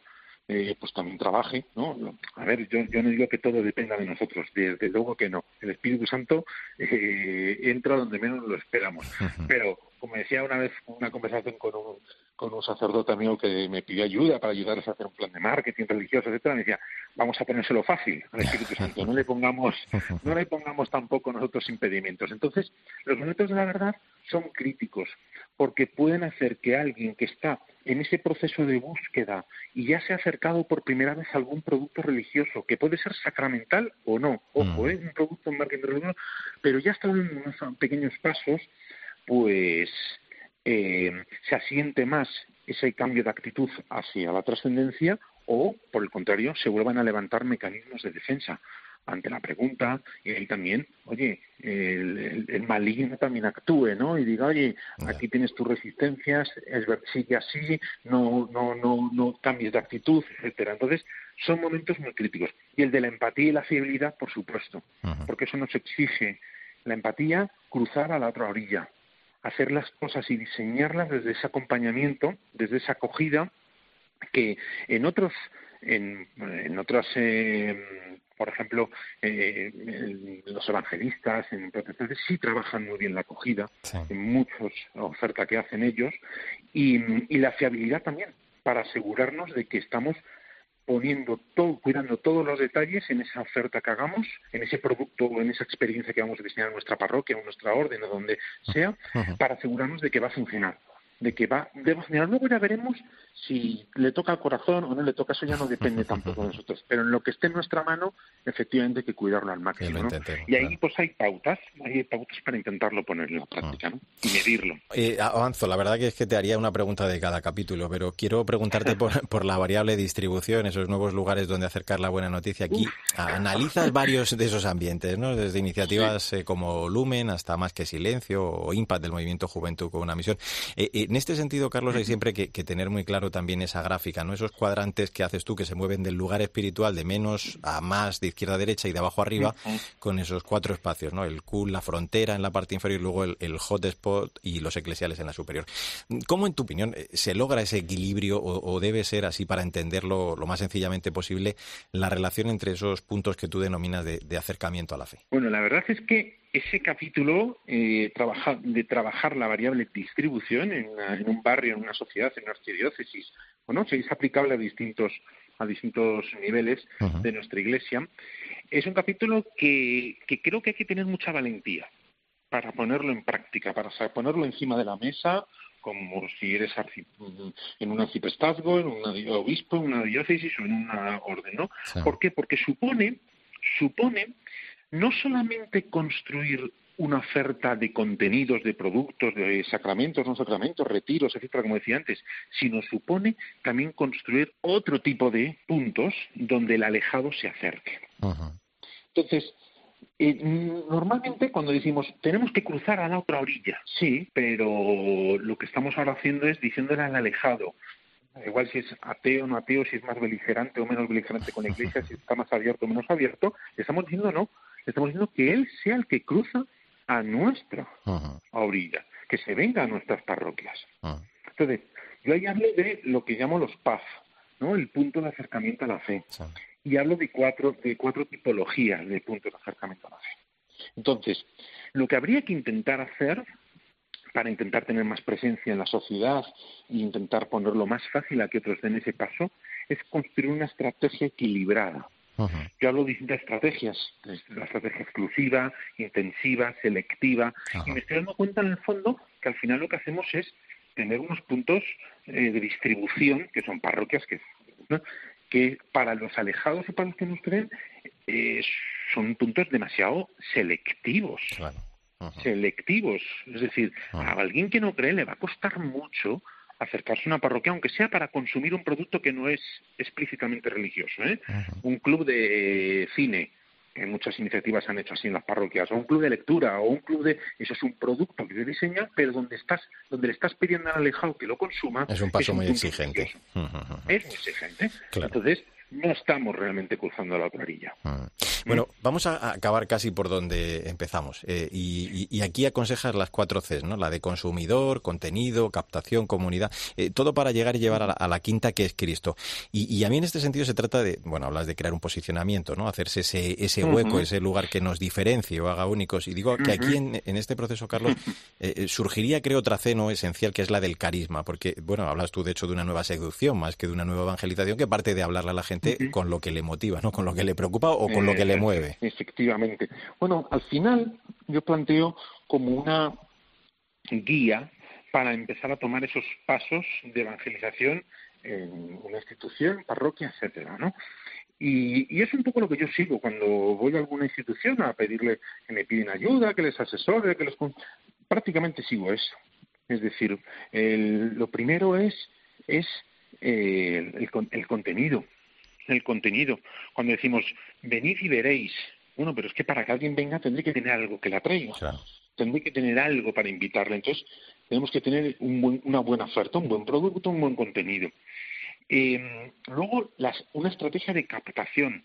eh, pues también trabaje, ¿no? A ver, yo, yo no digo que todo dependa de nosotros, desde luego que no. El Espíritu Santo eh, entra donde menos lo esperamos, pero como decía una vez una conversación con un, con un sacerdote amigo que me pidió ayuda para ayudarles a hacer un plan de marketing religioso, etcétera, me decía, vamos a ponérselo fácil al Espíritu Santo, no le pongamos, no le pongamos tampoco nosotros impedimentos. Entonces, los momentos de la verdad son críticos, porque pueden hacer que alguien que está en ese proceso de búsqueda y ya se ha acercado por primera vez a algún producto religioso, que puede ser sacramental o no, ojo, mm. ¿eh? un producto en marketing religioso, pero ya está en unos pequeños pasos, pues eh, se asiente más ese cambio de actitud hacia la trascendencia o, por el contrario, se vuelvan a levantar mecanismos de defensa ante la pregunta y ahí también, oye, el, maligno también actúe, ¿no? Y diga, oye, aquí tienes tus resistencias, es, sigue así, no, no, no, no cambies de actitud, etcétera. Entonces, son momentos muy críticos. Y el de la empatía y la fiabilidad, por supuesto, porque eso nos exige la empatía, cruzar a la otra orilla, hacer las cosas y diseñarlas desde ese acompañamiento, desde esa acogida, que en otros, en, en otras eh, por ejemplo, eh, los evangelistas en protestantes sí trabajan muy bien la acogida, en muchas ofertas que hacen ellos, y, la fiabilidad también, para asegurarnos de que estamos poniendo todo, cuidando todos los detalles en esa oferta que hagamos, en ese producto o en esa experiencia que vamos a diseñar en nuestra parroquia o en nuestra orden o donde sea, para asegurarnos de que va a funcionar de que va de funcionar. Luego ya veremos si le toca al corazón o no le toca, eso ya no depende tampoco de nosotros. Pero en lo que esté en nuestra mano, efectivamente hay que cuidarlo al máximo. y ahí pues hay pautas, hay pautas para intentarlo poner en la práctica ¿no? y medirlo. Eh, avanzo, la verdad que es que te haría una pregunta de cada capítulo, pero quiero preguntarte por, por la variable distribución, esos nuevos lugares donde acercar la buena noticia. Aquí analizas varios de esos ambientes, ¿no? desde iniciativas eh, como Lumen hasta Más que Silencio o Impact del Movimiento Juventud con una misión. Eh, en este sentido, Carlos, hay siempre que, tener muy claro también esa gráfica, ¿no? Esos cuadrantes que haces tú que se mueven del lugar espiritual de menos a más, de izquierda a derecha y de abajo a arriba, con esos cuatro espacios, ¿no? El cool, la frontera en la parte inferior y luego el, hotspot y los eclesiales en la superior. ¿Cómo, en tu opinión, eh, se logra ese equilibrio o, debe ser así para entenderlo lo más sencillamente posible la relación entre esos puntos que tú denominas de acercamiento a la fe? Bueno, la verdad es que ese capítulo eh, de trabajar la variable distribución en, un barrio, en una sociedad, en una archidiócesis, bueno, si es aplicable a distintos a distintos niveles de nuestra iglesia, es un capítulo que, creo que hay que tener mucha valentía para ponerlo en práctica, para ponerlo encima de la mesa, como si eres en un arciprestazgo, en un obispo, en una diócesis o en una orden, ¿no? ¿Por qué? Porque supone, supone no solamente construir una oferta de contenidos, de productos, de sacramentos, no sacramentos, retiros, etcétera, como decía antes, sino supone también construir otro tipo de puntos donde el alejado se acerque. Entonces, eh, normalmente cuando decimos tenemos que cruzar a la otra orilla, sí, pero lo que estamos ahora haciendo es diciéndole al alejado, igual si es ateo o no ateo, si es más beligerante o menos beligerante con la iglesia, si está más abierto o menos abierto, estamos diciendo no, estamos diciendo que Él sea el que cruza a nuestra orilla, que se venga a nuestras parroquias. Entonces, yo ahí hablo de lo que llamo los PAF, ¿no? el punto de acercamiento a la fe. Y hablo de cuatro, de cuatro tipologías de puntos de acercamiento a la fe. Entonces, lo que habría que intentar hacer para intentar tener más presencia en la sociedad e intentar ponerlo más fácil a que otros den ese paso, es construir una estrategia equilibrada. Yo hablo de distintas estrategias, la estrategia exclusiva, intensiva, selectiva, y me estoy dando cuenta en el fondo que al final lo que hacemos es tener unos puntos eh, de distribución, que son parroquias, que, que para los alejados y para los que nos creen, eh, son puntos demasiado selectivos. Selectivos. Es decir, a alguien que no cree le va a costar mucho acercarse a una parroquia, aunque sea para consumir un producto que no es explícitamente religioso. ¿eh? Un club de cine, que muchas iniciativas se han hecho así en las parroquias, o un club de lectura, o un club de... Eso es un producto que se diseña, pero donde estás donde le estás pidiendo al alejado que lo consuma... Es un paso muy exigente. Es muy exigente. Entonces, no estamos realmente cruzando la otra ah. Bueno, vamos a acabar casi por donde empezamos. Eh, y, aquí aconsejas las cuatro Cs, ¿no? La de consumidor, contenido, captación, comunidad. Eh, todo para llegar y llevar a la, quinta que es Cristo. Y, a mí en este sentido se trata de, bueno, hablas de crear un posicionamiento, ¿no? Hacerse ese, ese hueco, ese lugar que nos diferencie o haga únicos. Y digo que aquí en, este proceso, Carlos, eh, surgiría, creo, otra C no esencial que es la del carisma. Porque, bueno, hablas tú de hecho de una nueva seducción más que de una nueva evangelización que parte de hablarle a la gente con lo que le motiva, ¿no? Con lo que le preocupa o con lo que le mueve. Efectivamente. Bueno, al final yo planteo como una guía para empezar a tomar esos pasos de evangelización en una institución, parroquia, etcétera, ¿no? Y, es un poco lo que yo sigo cuando voy a alguna institución a pedirle que me piden ayuda, que les asesore, que les... Prácticamente sigo eso. Es decir, lo primero es, es eh, el, el, contenido el contenido. Cuando decimos, venid y veréis, bueno, pero es que para que alguien venga tendré que tener algo que la traiga. Tendré que tener algo para invitarle. Entonces, tenemos que tener una buena oferta, un buen producto, un buen contenido. Em, luego, una estrategia de captación.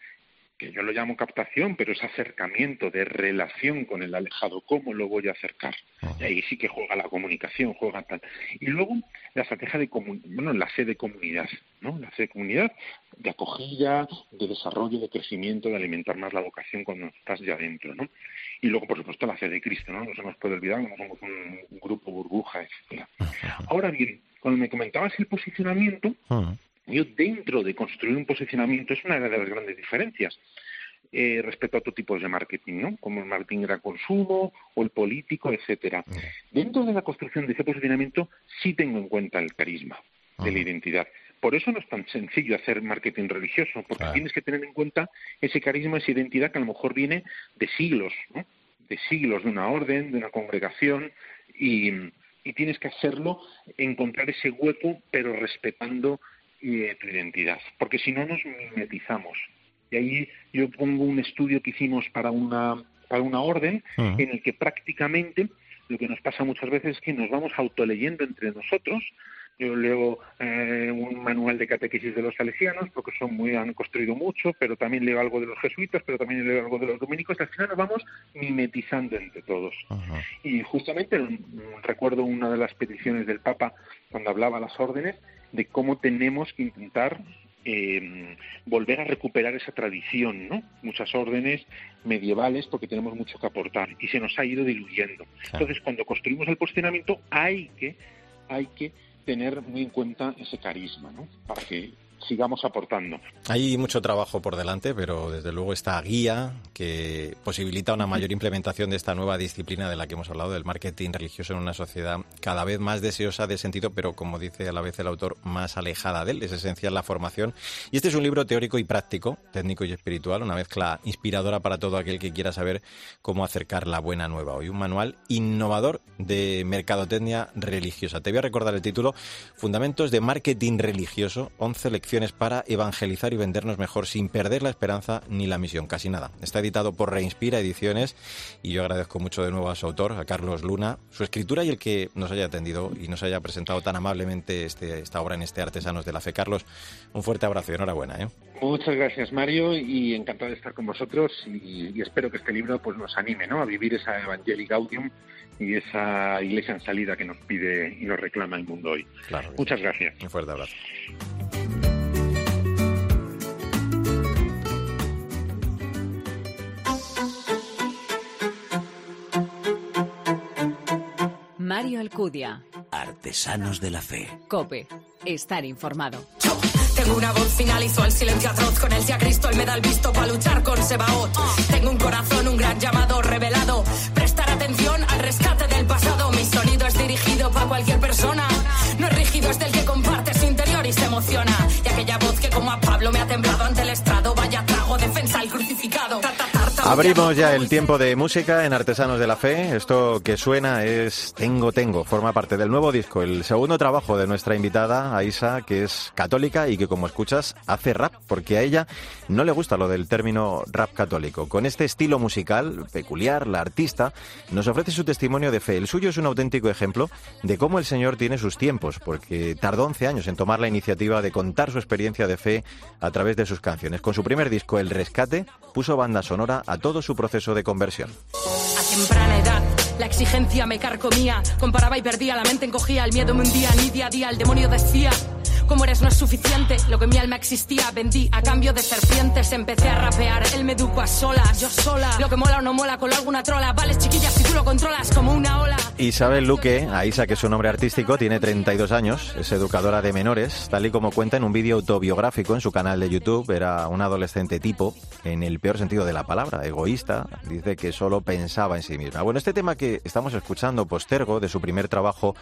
Que yo lo llamo captación, pero es acercamiento de relación con el alejado, ¿cómo lo voy a acercar? Y ahí sí que juega la comunicación, juega tal. Y luego la estrategia de bueno, la sede de comunidad, ¿no? La sede de comunidad de acogida, de desarrollo, de crecimiento, de alimentar más la vocación cuando estás ya dentro, ¿no? Y luego, por supuesto, la sede de Cristo, ¿no? No se nos puede olvidar, no somos un, grupo burbuja, etcétera. Ahora bien, cuando me comentabas el posicionamiento, yo dentro de construir un posicionamiento es una de las grandes diferencias. Eh, respecto a otros tipos de marketing, ¿no? Como el marketing de consumo o el político, etcétera. Dentro de la construcción de ese posicionamiento sí tengo en cuenta el carisma de la identidad. Por eso no es tan sencillo hacer marketing religioso, porque tienes que tener en cuenta ese carisma, esa identidad que a lo mejor viene de siglos, ¿no? de siglos de una orden, de una congregación, y, y tienes que hacerlo, encontrar ese hueco, pero respetando eh, tu identidad, porque si no nos mimetizamos. Y ahí yo pongo un estudio que hicimos para una, para una orden en el que prácticamente lo que nos pasa muchas veces es que nos vamos autoleyendo entre nosotros. Yo leo eh, un manual de catequesis de los salesianos, porque son muy, han construido mucho, pero también leo algo de los jesuitas, pero también leo algo de los dominicos. Al final nos vamos mimetizando entre todos. Y justamente recuerdo una de las peticiones del Papa cuando hablaba a las órdenes, de cómo tenemos que intentar eh, volver a recuperar esa tradición, ¿no? Muchas órdenes medievales porque tenemos mucho que aportar y se nos ha ido diluyendo. Entonces, cuando construimos el posicionamiento hay que hay que tener muy en cuenta ese carisma, ¿no? Para que sigamos aportando. Hay mucho trabajo por delante, pero desde luego esta guía que posibilita una mayor implementación de esta nueva disciplina de la que hemos hablado, del marketing religioso en una sociedad cada vez más deseosa de sentido, pero como dice a la vez el autor, más alejada de él. Es esencial la formación. Y este es un libro teórico y práctico, técnico y espiritual, una mezcla inspiradora para todo aquel que quiera saber cómo acercar la buena nueva. Hoy un manual innovador de mercadotecnia religiosa. Te voy a recordar el título, Fundamentos de Marketing Religioso, 11 lecciones para evangelizar y vendernos mejor sin perder la esperanza ni la misión, casi nada. Está editado por Reinspira Ediciones y yo agradezco mucho de nuevo a su autor, a Carlos Luna, su escritura y el que nos haya atendido y nos haya presentado tan amablemente este, esta obra en este Artesanos de la Fe. Carlos, un fuerte abrazo y enhorabuena. ¿eh? Muchas gracias Mario y encantado de estar con vosotros y, espero que este libro pues nos anime ¿no? a vivir esa Evangelii Gaudium y esa iglesia en salida que nos pide y nos reclama el mundo hoy. Muchas gracias. Un fuerte abrazo. Mario Alcudia. Artesanos de la Fe. Cope. Estar informado. tengo una voz final, hizo el silencio atroz. Con el a Cristo el medal visto para luchar con Sebaot. Tengo un corazón, un gran llamado revelado. Prestar atención al rescate del pasado. Mi sonido es dirigido para cualquier persona. No es rígido, es del que comparte su interior y se emociona. Y aquella voz que como a Pablo me ha temblado ante el estrado. Vaya trago, defensa al crucificado. Abrimos ya el tiempo de música en Artesanos de la Fe. Esto que suena es Tengo Tengo, forma parte del nuevo disco, el segundo trabajo de nuestra invitada, Aisa, que es católica y que como escuchas hace rap, porque a ella no le gusta lo del término rap católico. Con este estilo musical peculiar, la artista nos ofrece su testimonio de fe. El suyo es un auténtico ejemplo de cómo el Señor tiene sus tiempos, porque tardó 11 años en tomar la iniciativa de contar su experiencia de fe a través de sus canciones. Con su primer disco, El Rescate, puso banda sonora a todo su proceso de conversión. A la exigencia me carcomía. Comparaba y perdía, la mente encogía, el miedo me hundía, ni día a día el demonio decía. Como eres no es suficiente, lo que en mi alma existía vendí a cambio de serpientes. Empecé a rapear, él me educó a yo sola. Lo que mola o no mola con alguna trola. Vale, chiquillas, si tú lo controlas como una ola. Isabel Luque, Aisa, que es su nombre artístico, tiene 32 años, es educadora de menores, tal y como cuenta en un vídeo autobiográfico en su canal de YouTube. Era un adolescente tipo, en el peor sentido de la palabra, egoísta. Dice que solo pensaba en sí misma. Bueno, este tema que estamos escuchando, Postergo, de su primer trabajo,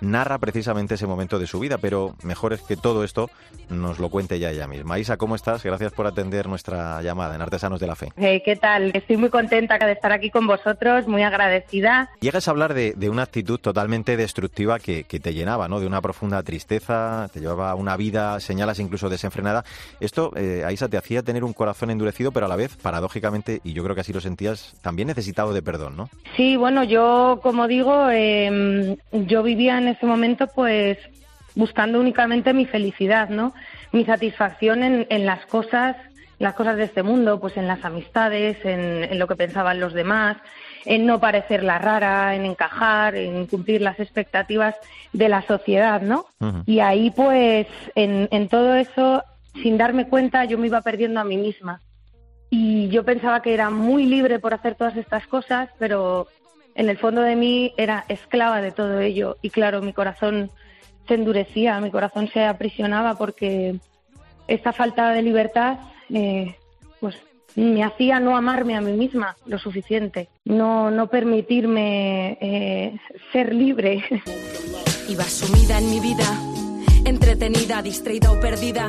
narra precisamente ese momento de su vida, pero mejor es que todo esto nos lo cuente ya ella misma. Isa, ¿cómo estás? Gracias por atender nuestra llamada en Artesanos de la Fe. Eh, ¿Qué tal? Estoy muy contenta de estar aquí con vosotros, muy agradecida. Llegas a hablar de, una actitud totalmente destructiva que, te llenaba, ¿no? De una profunda tristeza, te llevaba a una vida, señalas incluso desenfrenada. Esto, eh, Aisa, te hacía tener un corazón endurecido, pero a la vez, paradójicamente, y yo creo que así lo sentías, también necesitado de perdón, ¿no? Sí, bueno, yo, como digo, em, yo vivía en ese momento, pues, buscando únicamente mi felicidad, ¿no? Mi satisfacción en, las cosas las cosas de este mundo, pues en las amistades, en, lo que pensaban los demás, en no parecer la rara, en encajar, en cumplir las expectativas de la sociedad, ¿no? Y ahí, pues, en, en todo eso, sin darme cuenta, yo me iba perdiendo a mí misma. Y yo pensaba que era muy libre por hacer todas estas cosas, pero en el fondo de mí era esclava de todo ello. Y claro, mi corazón se endurecía, mi corazón se aprisionaba porque esta falta de libertad eh, pues me hacía no amarme a mí misma lo suficiente, no, no permitirme eh, ser libre. Iba sumida en mi vida, entretenida, distraída o perdida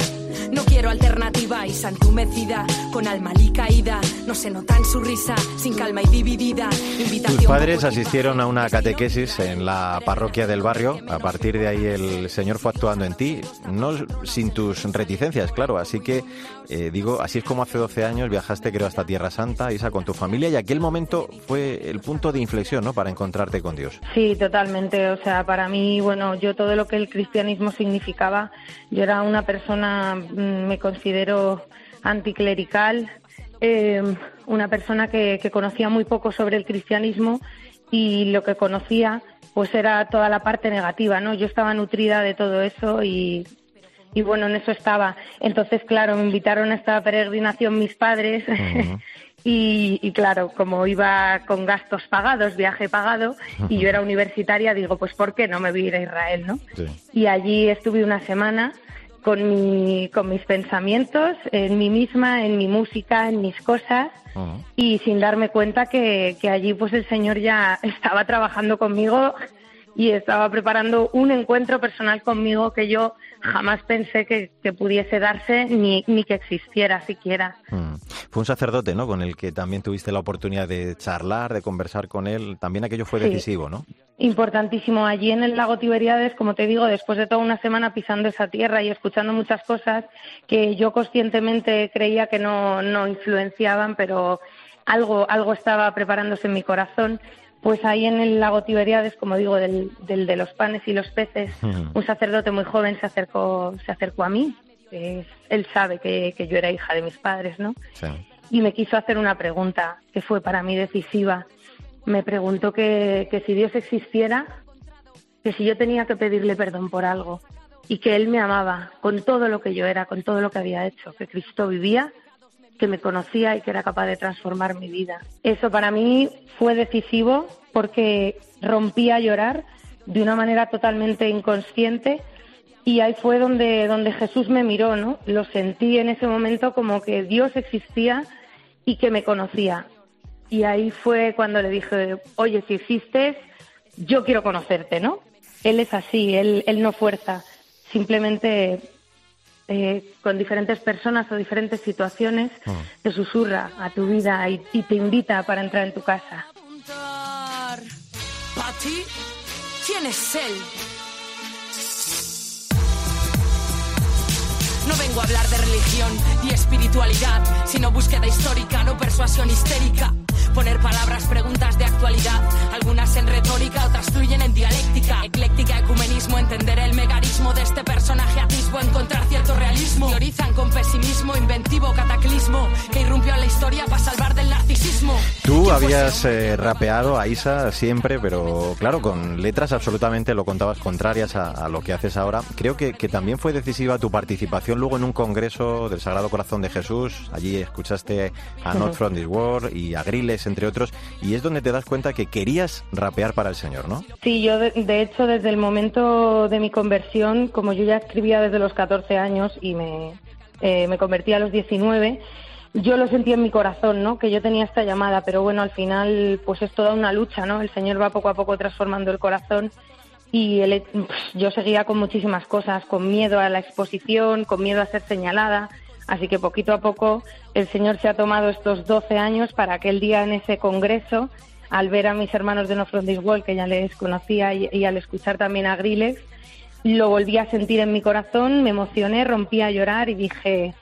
no quiero alternativa y santumecida, con alma caída. No se nota en su risa, sin calma y dividida. Invitación Tus padres asistieron a una catequesis en la parroquia del barrio. A partir de ahí el Señor fue actuando en ti, no sin tus reticencias, claro. Así que, eh, digo, así es como hace 12 años viajaste, creo, hasta Tierra Santa, Isa, con tu familia, y aquel momento fue el punto de inflexión, ¿no?, para encontrarte con Dios. Sí, totalmente. O sea, para mí, bueno, yo todo lo que el cristianismo significaba, yo era una persona Mm, me considero anticlerical, eh, una persona que, conocía muy poco sobre el cristianismo y lo que conocía pues era toda la parte negativa, ¿no? Yo estaba nutrida de todo eso y, bueno, en eso estaba. Entonces, claro, me invitaron a esta peregrinación mis padres y, claro, como iba con gastos pagados, viaje pagado, y yo era universitaria, digo, pues ¿por qué no me voy a ir a Israel, no? Y allí estuve una semana con, mi, con mis pensamientos, en mí misma, en mi música, en mis cosas, y sin darme cuenta que, que allí pues el Señor ya estaba trabajando conmigo y estaba preparando un encuentro personal conmigo que yo jamás pensé que, pudiese darse ni, ni, que existiera siquiera. Mm. Fue un sacerdote, ¿no? Con el que también tuviste la oportunidad de charlar, de conversar con él. También aquello fue decisivo, ¿no? Importantísimo. Allí en el lago Tiberíades, como te digo, después de toda una semana pisando esa tierra y escuchando muchas cosas que yo conscientemente creía que no, no influenciaban, pero algo, algo estaba preparándose en mi corazón pues ahí en el lago Tiberíades, como digo, del, de los panes y los peces, un sacerdote muy joven se acercó, se acercó a mí. él sabe que, yo era hija de mis padres, ¿no? Y me quiso hacer una pregunta que fue para mí decisiva. Me preguntó que, que si Dios existiera, que si yo tenía que pedirle perdón por algo y que Él me amaba con todo lo que yo era, con todo lo que había hecho, que Cristo vivía que me conocía y que era capaz de transformar mi vida. Eso para mí fue decisivo porque rompí a llorar de una manera totalmente inconsciente y ahí fue donde, donde Jesús me miró, ¿no? Lo sentí en ese momento como que Dios existía y que me conocía. Y ahí fue cuando le dije, oye, si existes, yo quiero conocerte, ¿no? Él es así, él, él no fuerza, simplemente eh, con diferentes personas o diferentes situaciones, ah. te susurra a tu vida y, te invita para entrar en tu casa. ¿Pati? ¿Quién es él? No vengo a hablar de religión y espiritualidad, sino búsqueda histórica, no persuasión histérica. Poner palabras, preguntas de actualidad, algunas en retórica, otras fluyen en dialéctica. Ecléctica, ecumenismo, entender el megarismo de este personaje atisbo, encontrar cierto realismo. Teorizan con pesimismo, inventivo, cataclismo, que irrumpió en la historia para salvar del narcisismo. Tú habías eh, rapeado a Isa siempre, pero claro, con letras absolutamente lo contabas contrarias a, lo que haces ahora. Creo que, que también fue decisiva tu participación luego en un congreso del Sagrado Corazón de Jesús. Allí escuchaste a Not From This World y a Griles entre otros, y es donde te das cuenta que querías rapear para el Señor, ¿no? Sí, yo de, hecho desde el momento de mi conversión, como yo ya escribía desde los 14 años y me, eh, me convertí a los 19, yo lo sentí en mi corazón, ¿no? Que yo tenía esta llamada, pero bueno, al final pues es toda una lucha, ¿no? El Señor va poco a poco transformando el corazón y pues, yo seguía con muchísimas cosas, con miedo a la exposición, con miedo a ser señalada, Así que poquito a poco el Señor se ha tomado estos 12 años para que el día en ese congreso, al ver a mis hermanos de No From This World, que ya les conocía, y, al escuchar también a Grillex, lo volví a sentir en mi corazón, me emocioné, rompí a llorar y dije,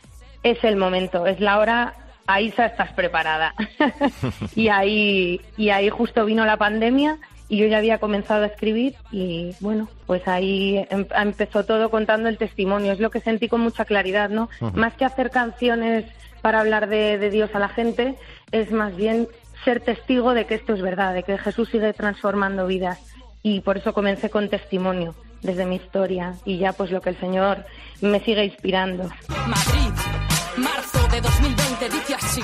es el momento, es la hora, Aisa, estás preparada. y, ahí, y ahí justo vino la pandemia y yo ya había comenzado a escribir y bueno, pues ahí em, empezó todo contando el testimonio, es lo que sentí con mucha claridad, ¿no? Más que hacer canciones para hablar de, de Dios a la gente, es más bien ser testigo de que esto es verdad, de que Jesús sigue transformando vidas. Y por eso comencé con testimonio desde mi historia y ya pues lo que el Señor me sigue inspirando. Madrid, marzo de 2020, dice así.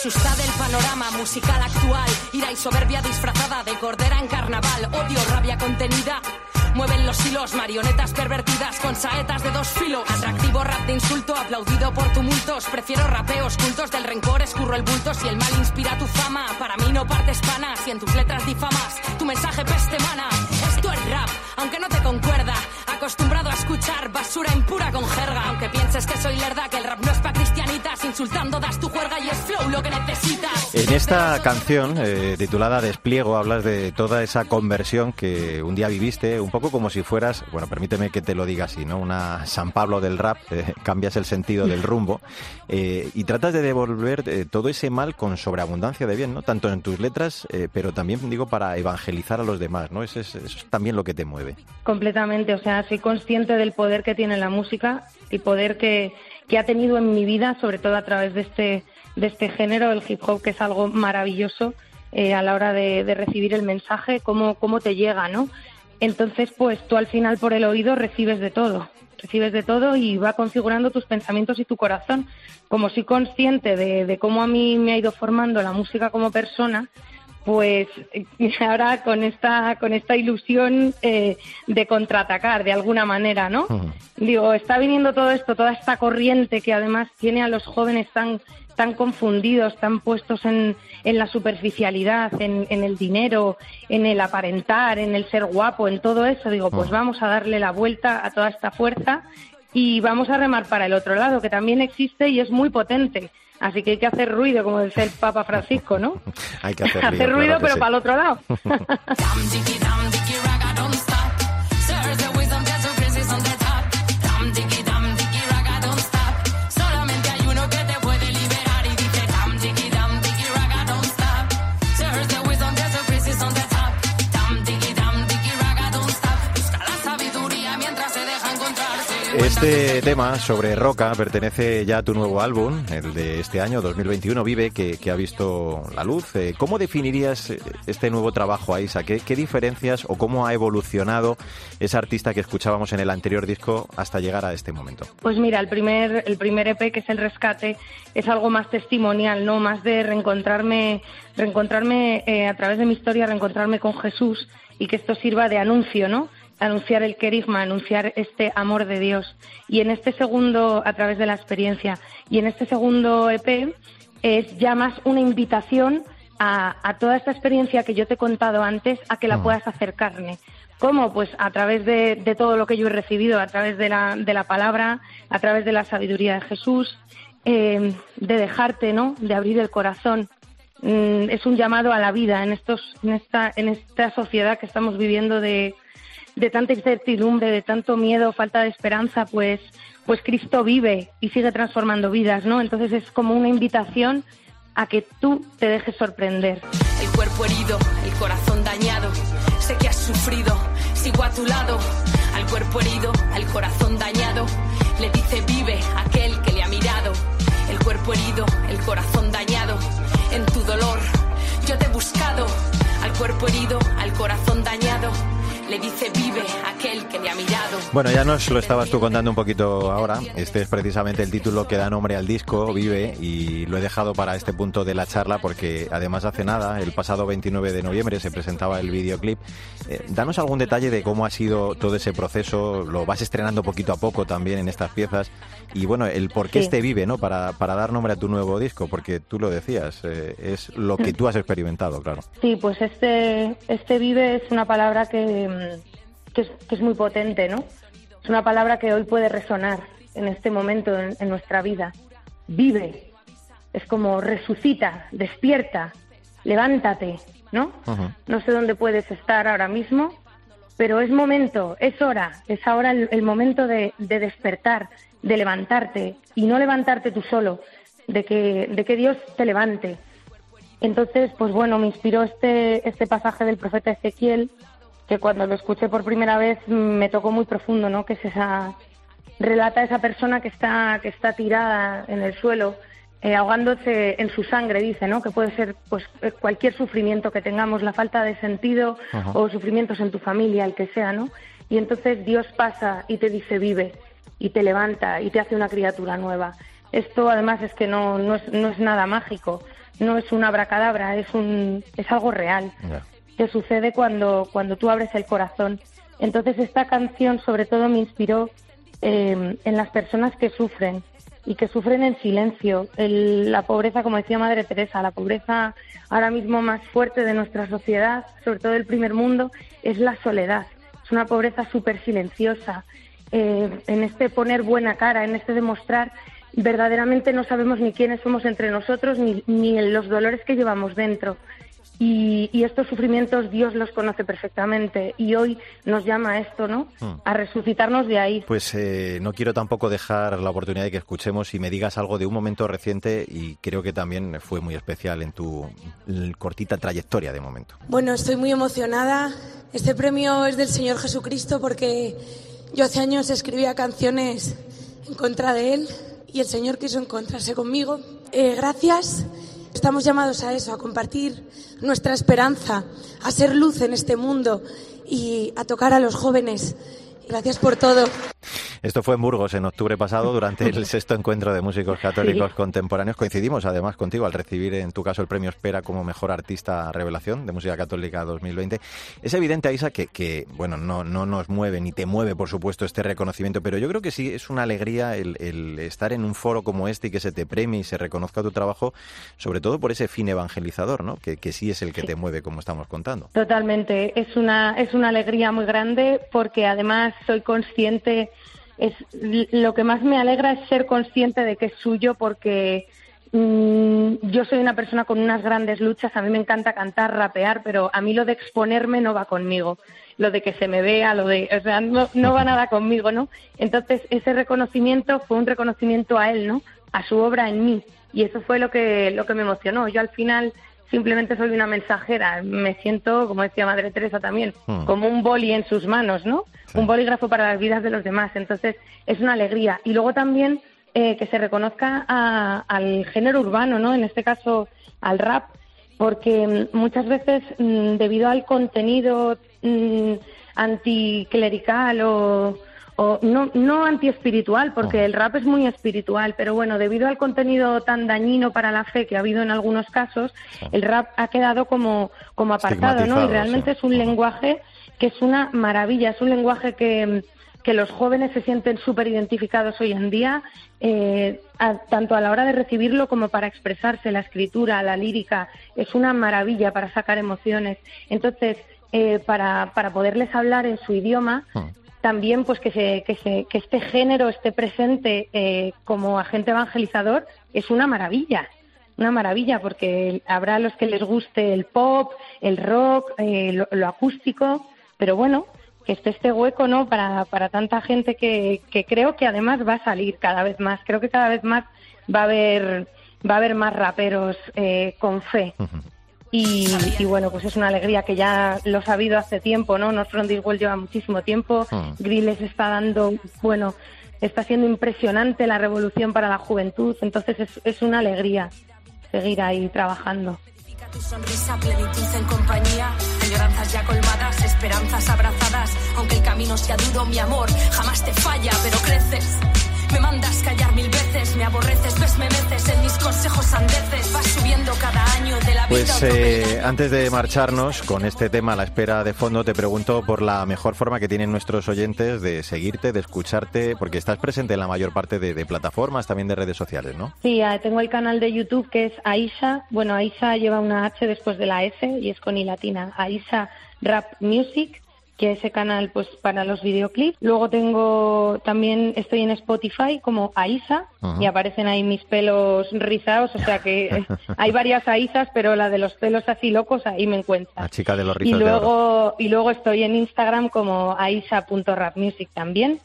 Asustada del panorama musical actual, ira y soberbia disfrazada de cordera en carnaval, odio, rabia contenida. Mueven los hilos, marionetas pervertidas con saetas de dos filos. Atractivo rap de insulto, aplaudido por tumultos. Prefiero rapeos cultos del rencor, escurro el bulto. Si el mal inspira tu fama, para mí no partes panas. Si en tus letras difamas, tu mensaje peste mana. Esto es rap, aunque no te concuerda. Acostumbrado a escuchar basura impura con jerga. Aunque pienses que soy lerda, que el rap no es pa' cristianitas. Insultando das tu juerga y es flow lo que necesitas. En esta canción eh, titulada Despliego hablas de toda esa conversión que un día viviste, un poco como si fueras, bueno, permíteme que te lo diga así, ¿no? Una San Pablo del rap, eh, cambias el sentido del rumbo eh, y tratas de devolver eh, todo ese mal con sobreabundancia de bien, ¿no? Tanto en tus letras, eh, pero también digo para evangelizar a los demás, ¿no? Eso es, eso es también lo que te mueve. Completamente, o sea, soy consciente del poder que tiene la música y poder que, que ha tenido en mi vida, sobre todo a través de este, de este género, el hip hop, que es algo maravilloso eh, a la hora de, recibir el mensaje, cómo, cómo te llega, ¿no? Entonces, pues tú al final por el oído recibes de todo, recibes de todo y va configurando tus pensamientos y tu corazón. Como soy consciente de, de cómo a mí me ha ido formando la música como persona, pues ahora con esta con esta ilusión eh, de contraatacar de alguna manera, ¿no? Digo, está viniendo todo esto, toda esta corriente que además tiene a los jóvenes tan tan confundidos, tan puestos en, en la superficialidad, en, en el dinero, en el aparentar, en el ser guapo, en todo eso. Digo, pues vamos a darle la vuelta a toda esta fuerza y vamos a remar para el otro lado, que también existe y es muy potente. Así que hay que hacer ruido, como decía el Papa Francisco, ¿no? Hay que hacer, hacer ruido, claro que pero sí. para el otro lado. Este tema sobre Roca pertenece ya a tu nuevo álbum, el de este año, 2021, Vive, que, que ha visto la luz. Eh, ¿Cómo definirías eh, este nuevo trabajo, Aisa? ¿Qué, ¿Qué diferencias o cómo ha evolucionado esa artista que escuchábamos en el anterior disco hasta llegar a este momento? Pues mira, el primer, el primer EP, que es El Rescate, es algo más testimonial, ¿no? Más de reencontrarme, reencontrarme eh, a través de mi historia, reencontrarme con Jesús y que esto sirva de anuncio, ¿no? Anunciar el querigma, anunciar este amor de Dios. Y en este segundo, a través de la experiencia, y en este segundo EP es ya más una invitación a, a toda esta experiencia que yo te he contado antes, a que la puedas hacer carne. ¿Cómo? Pues a través de, de todo lo que yo he recibido, a través de la, de la palabra, a través de la sabiduría de Jesús, eh, de dejarte, ¿no? De abrir el corazón. Mm, es un llamado a la vida en, estos, en, esta, en esta sociedad que estamos viviendo de, de tanta incertidumbre, de tanto miedo, falta de esperanza, pues, pues Cristo vive y sigue transformando vidas, ¿no? Entonces es como una invitación a que tú te dejes sorprender. El cuerpo herido, el corazón dañado. Sé que has sufrido, sigo a tu lado. Al cuerpo herido, al corazón dañado. Le dice vive aquel que le ha mirado. El cuerpo herido, el corazón dañado. En tu dolor, yo te he buscado. Al cuerpo herido, al corazón dañado. Le dice vive aquel que le ha mirado. Bueno, ya nos lo estabas tú contando un poquito ahora. Este es precisamente el título que da nombre al disco, Vive, y lo he dejado para este punto de la charla porque además hace nada, el pasado 29 de noviembre, se presentaba el videoclip. Eh, danos algún detalle de cómo ha sido todo ese proceso, lo vas estrenando poquito a poco también en estas piezas, y bueno, el por qué Sí. este Vive, ¿no? Para, para dar nombre a tu nuevo disco, porque tú lo decías, eh, es lo que tú has experimentado, claro. Sí, pues este, este vive es una palabra que, mm, que, es, que es muy potente, ¿no? Es una palabra que hoy puede resonar en este momento en, en nuestra vida. Vive. Es como resucita, despierta, levántate, ¿no? No sé dónde puedes estar ahora mismo, pero es momento, es hora, es ahora el, el momento de, de despertar, de levantarte y no levantarte tú solo, de que, de que Dios te levante. Entonces, pues bueno, me inspiró este, este pasaje del profeta Ezequiel, que cuando lo escuché por primera vez mm, me tocó muy profundo, ¿no? Que es esa, relata a esa persona que está, que está tirada en el suelo, eh, ahogándose en su sangre, dice, ¿no? Que puede ser pues eh, cualquier sufrimiento que tengamos, la falta de sentido o sufrimientos en tu familia, el que sea, ¿no? Y entonces Dios pasa y te dice vive y te levanta y te hace una criatura nueva. Esto además es que no, no, es, no es nada mágico, no es una abracadabra, es, un, es algo real que sucede cuando, cuando tú abres el corazón. Entonces esta canción sobre todo me inspiró eh, en las personas que sufren, y que sufren en silencio. la pobreza, como decía Madre Teresa, la pobreza ahora mismo más fuerte de nuestra sociedad, sobre todo del primer mundo, es la soledad. Es una pobreza súper silenciosa. Eh, en este poner buena cara, en este demostrar, verdaderamente no sabemos ni quiénes somos entre nosotros ni, ni los dolores que llevamos dentro. Y, estos sufrimientos Dios los conoce perfectamente y hoy nos llama a esto, ¿no? Hmm. A resucitarnos de ahí. Pues eh, no quiero tampoco dejar la oportunidad de que escuchemos y me digas algo de un momento reciente y creo que también fue muy especial en tu cortita trayectoria de momento. Bueno, estoy muy emocionada. Este premio es del Señor Jesucristo porque yo hace años escribía canciones en contra de Él y el Señor quiso encontrarse conmigo. Eh, gracias Estamos llamados a eso, a compartir nuestra esperanza, a ser luz en este mundo y a tocar a los jóvenes. Gracias por todo. Esto fue en Burgos en octubre pasado durante el sexto encuentro de músicos católicos contemporáneos. Coincidimos además contigo al recibir en tu caso el premio Espera como mejor artista revelación de música católica 2020. Es evidente, Aisa, que, que bueno, no, no nos mueve ni te mueve, por supuesto, este reconocimiento, pero yo creo que sí es una alegría el, estar en un foro como este y que se te premie y se reconozca tu trabajo, sobre todo por ese fin evangelizador, ¿no? Que, que sí es el que te mueve, como estamos contando. Totalmente. Es una, es una alegría muy grande porque además soy consciente es lo que más me alegra es ser consciente de que es suyo porque mm, yo soy una persona con unas grandes luchas, a mí me encanta cantar, rapear, pero a mí lo de exponerme no va conmigo, lo de que se me vea, lo de, o sea, no, no va nada conmigo, ¿no? Entonces ese reconocimiento fue un reconocimiento a él, ¿no? A su obra en mí y eso fue lo que lo que me emocionó. Yo al final simplemente soy una mensajera. Me siento, como decía Madre Teresa también, hmm. como un boli en sus manos, ¿no? Un bolígrafo para las vidas de los demás. Entonces, es una alegría. Y luego también eh, que se reconozca al género urbano, ¿no? En este caso, al rap, porque mm, muchas veces, mm, debido al contenido mm, anticlerical o no, no antiespiritual, porque el rap es muy espiritual, pero bueno, debido al contenido tan dañino para la fe que ha habido en algunos casos, el rap ha quedado como, como apartado, ¿no? Y realmente es un lenguaje que es una maravilla, es un lenguaje que, que los jóvenes se sienten súper identificados hoy en día, eh, tanto a la hora de recibirlo como para expresarse, la escritura, la lírica, es una maravilla para sacar emociones. Entonces, eh, para, para poderles hablar en su idioma, hmm también pues que, se, que, se, que este género esté presente eh, como agente evangelizador es una maravilla, una maravilla porque habrá los que les guste el pop, el rock, eh, lo, acústico, pero bueno, que esté este hueco no para, para tanta gente que, que creo que además va a salir cada vez más, creo que cada vez más va a haber va a haber más raperos eh, con fe. Y, bueno, pues es una alegría que ya lo ha sabido hace tiempo, ¿no? Nos From lleva muchísimo tiempo. Hmm. Grilles está dando, bueno, está siendo impresionante la revolución para la juventud. Entonces es, es una alegría seguir ahí trabajando. Tu sonrisa, plenitud en compañía, añoranzas ya colmadas, esperanzas abrazadas. Aunque el camino sea duro, mi amor jamás te falla, pero creces me mandas callar mil veces, me aborreces, ves, me meces en mis consejos andeces, vas subiendo cada año de la vida. Pues eh, antes de marcharnos con este tema a la espera de fondo, te pregunto por la mejor forma que tienen nuestros oyentes de seguirte, de escucharte, porque estás presente en la mayor parte de, plataformas, también de redes sociales, ¿no? Sí, ah, tengo el canal de YouTube que es Aisha, bueno, Aisha lleva una H después de la S y es con I latina, Aisha Rap Music que ese canal pues para los videoclips. Luego tengo también estoy en Spotify como Aisa y aparecen ahí mis pelos rizados, o sea que hay varias Aisas, pero la de los pelos así locos ahí me encuentra. La chica de los rizos. Y luego y luego estoy en Instagram como aisa.rapmusic también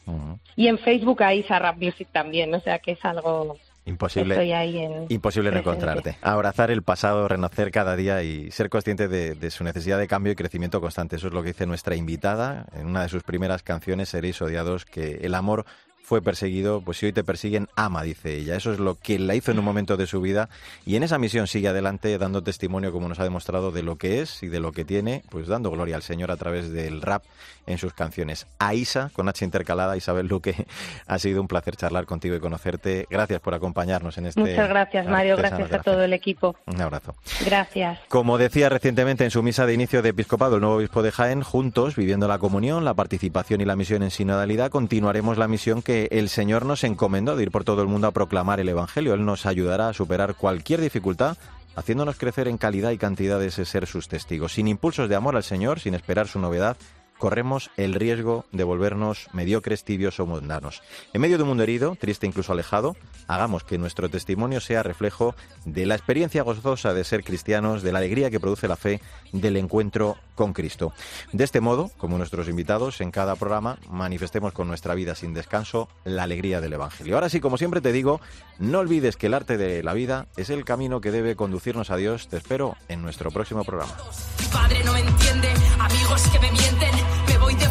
y en Facebook Aisa Rap Music también, o sea que es algo Imposible, imposible no encontrarte. Abrazar el pasado, renacer cada día y ser consciente de, su necesidad de cambio y crecimiento constante. Eso es lo que dice nuestra invitada en una de sus primeras canciones, Seréis odiados, que el amor fue perseguido, pues si hoy te persiguen, ama, dice ella. Eso es lo que la hizo en un momento de su vida y en esa misión sigue adelante dando testimonio, como nos ha demostrado, de lo que es y de lo que tiene, pues dando gloria al Señor a través del rap en sus canciones. Aisa, con H intercalada, Isabel Luque, ha sido un placer charlar contigo y conocerte. Gracias por acompañarnos en este. Muchas gracias, Mario. Gracias a todo el equipo. Un abrazo. Gracias. Como decía recientemente en su misa de inicio de episcopado el nuevo obispo de Jaén, juntos, viviendo la comunión, la participación y la misión en sinodalidad, continuaremos la misión que el Señor nos encomendó de ir por todo el mundo a proclamar el Evangelio. Él nos ayudará a superar cualquier dificultad haciéndonos crecer en calidad y cantidad de ese ser sus testigos, sin impulsos de amor al Señor, sin esperar su novedad, corremos el riesgo de volvernos mediocres, tibios o mundanos. En medio de un mundo herido, triste incluso alejado, hagamos que nuestro testimonio sea reflejo de la experiencia gozosa de ser cristianos, de la alegría que produce la fe, del encuentro con Cristo. De este modo, como nuestros invitados, en cada programa manifestemos con nuestra vida sin descanso la alegría del Evangelio. Ahora sí, como siempre te digo, no olvides que el arte de la vida es el camino que debe conducirnos a Dios. Te espero en nuestro próximo programa.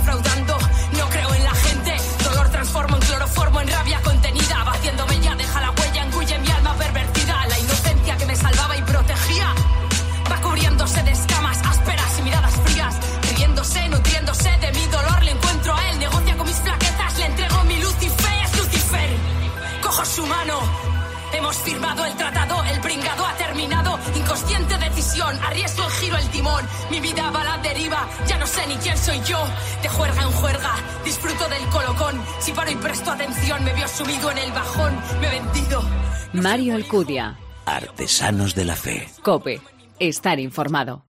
Defraudando. No creo en la gente. Dolor transformo en cloroformo, en rabia contenida. Vaciándome ya, deja la huella, engulle mi alma pervertida. La inocencia que me salvaba y protegía. Va cubriéndose de escamas ásperas y miradas frías. Riéndose, nutriéndose de mi dolor. Le encuentro a él, negocia con mis flaquezas. Le entrego mi luz y fe, es Lucifer. Cojo su mano. Hemos firmado el tratado, el pringado ha terminado. Inconsciente decisión, arriesgo el giro el timón. Mi vida va a la deriva, ya no sé ni quién soy yo. De juerga en juerga, disfruto del colocón. Si paro y presto atención, me veo sumido en el bajón. Me he vendido. Mario Alcudia. Artesanos de la Fe. Cope. Estar informado.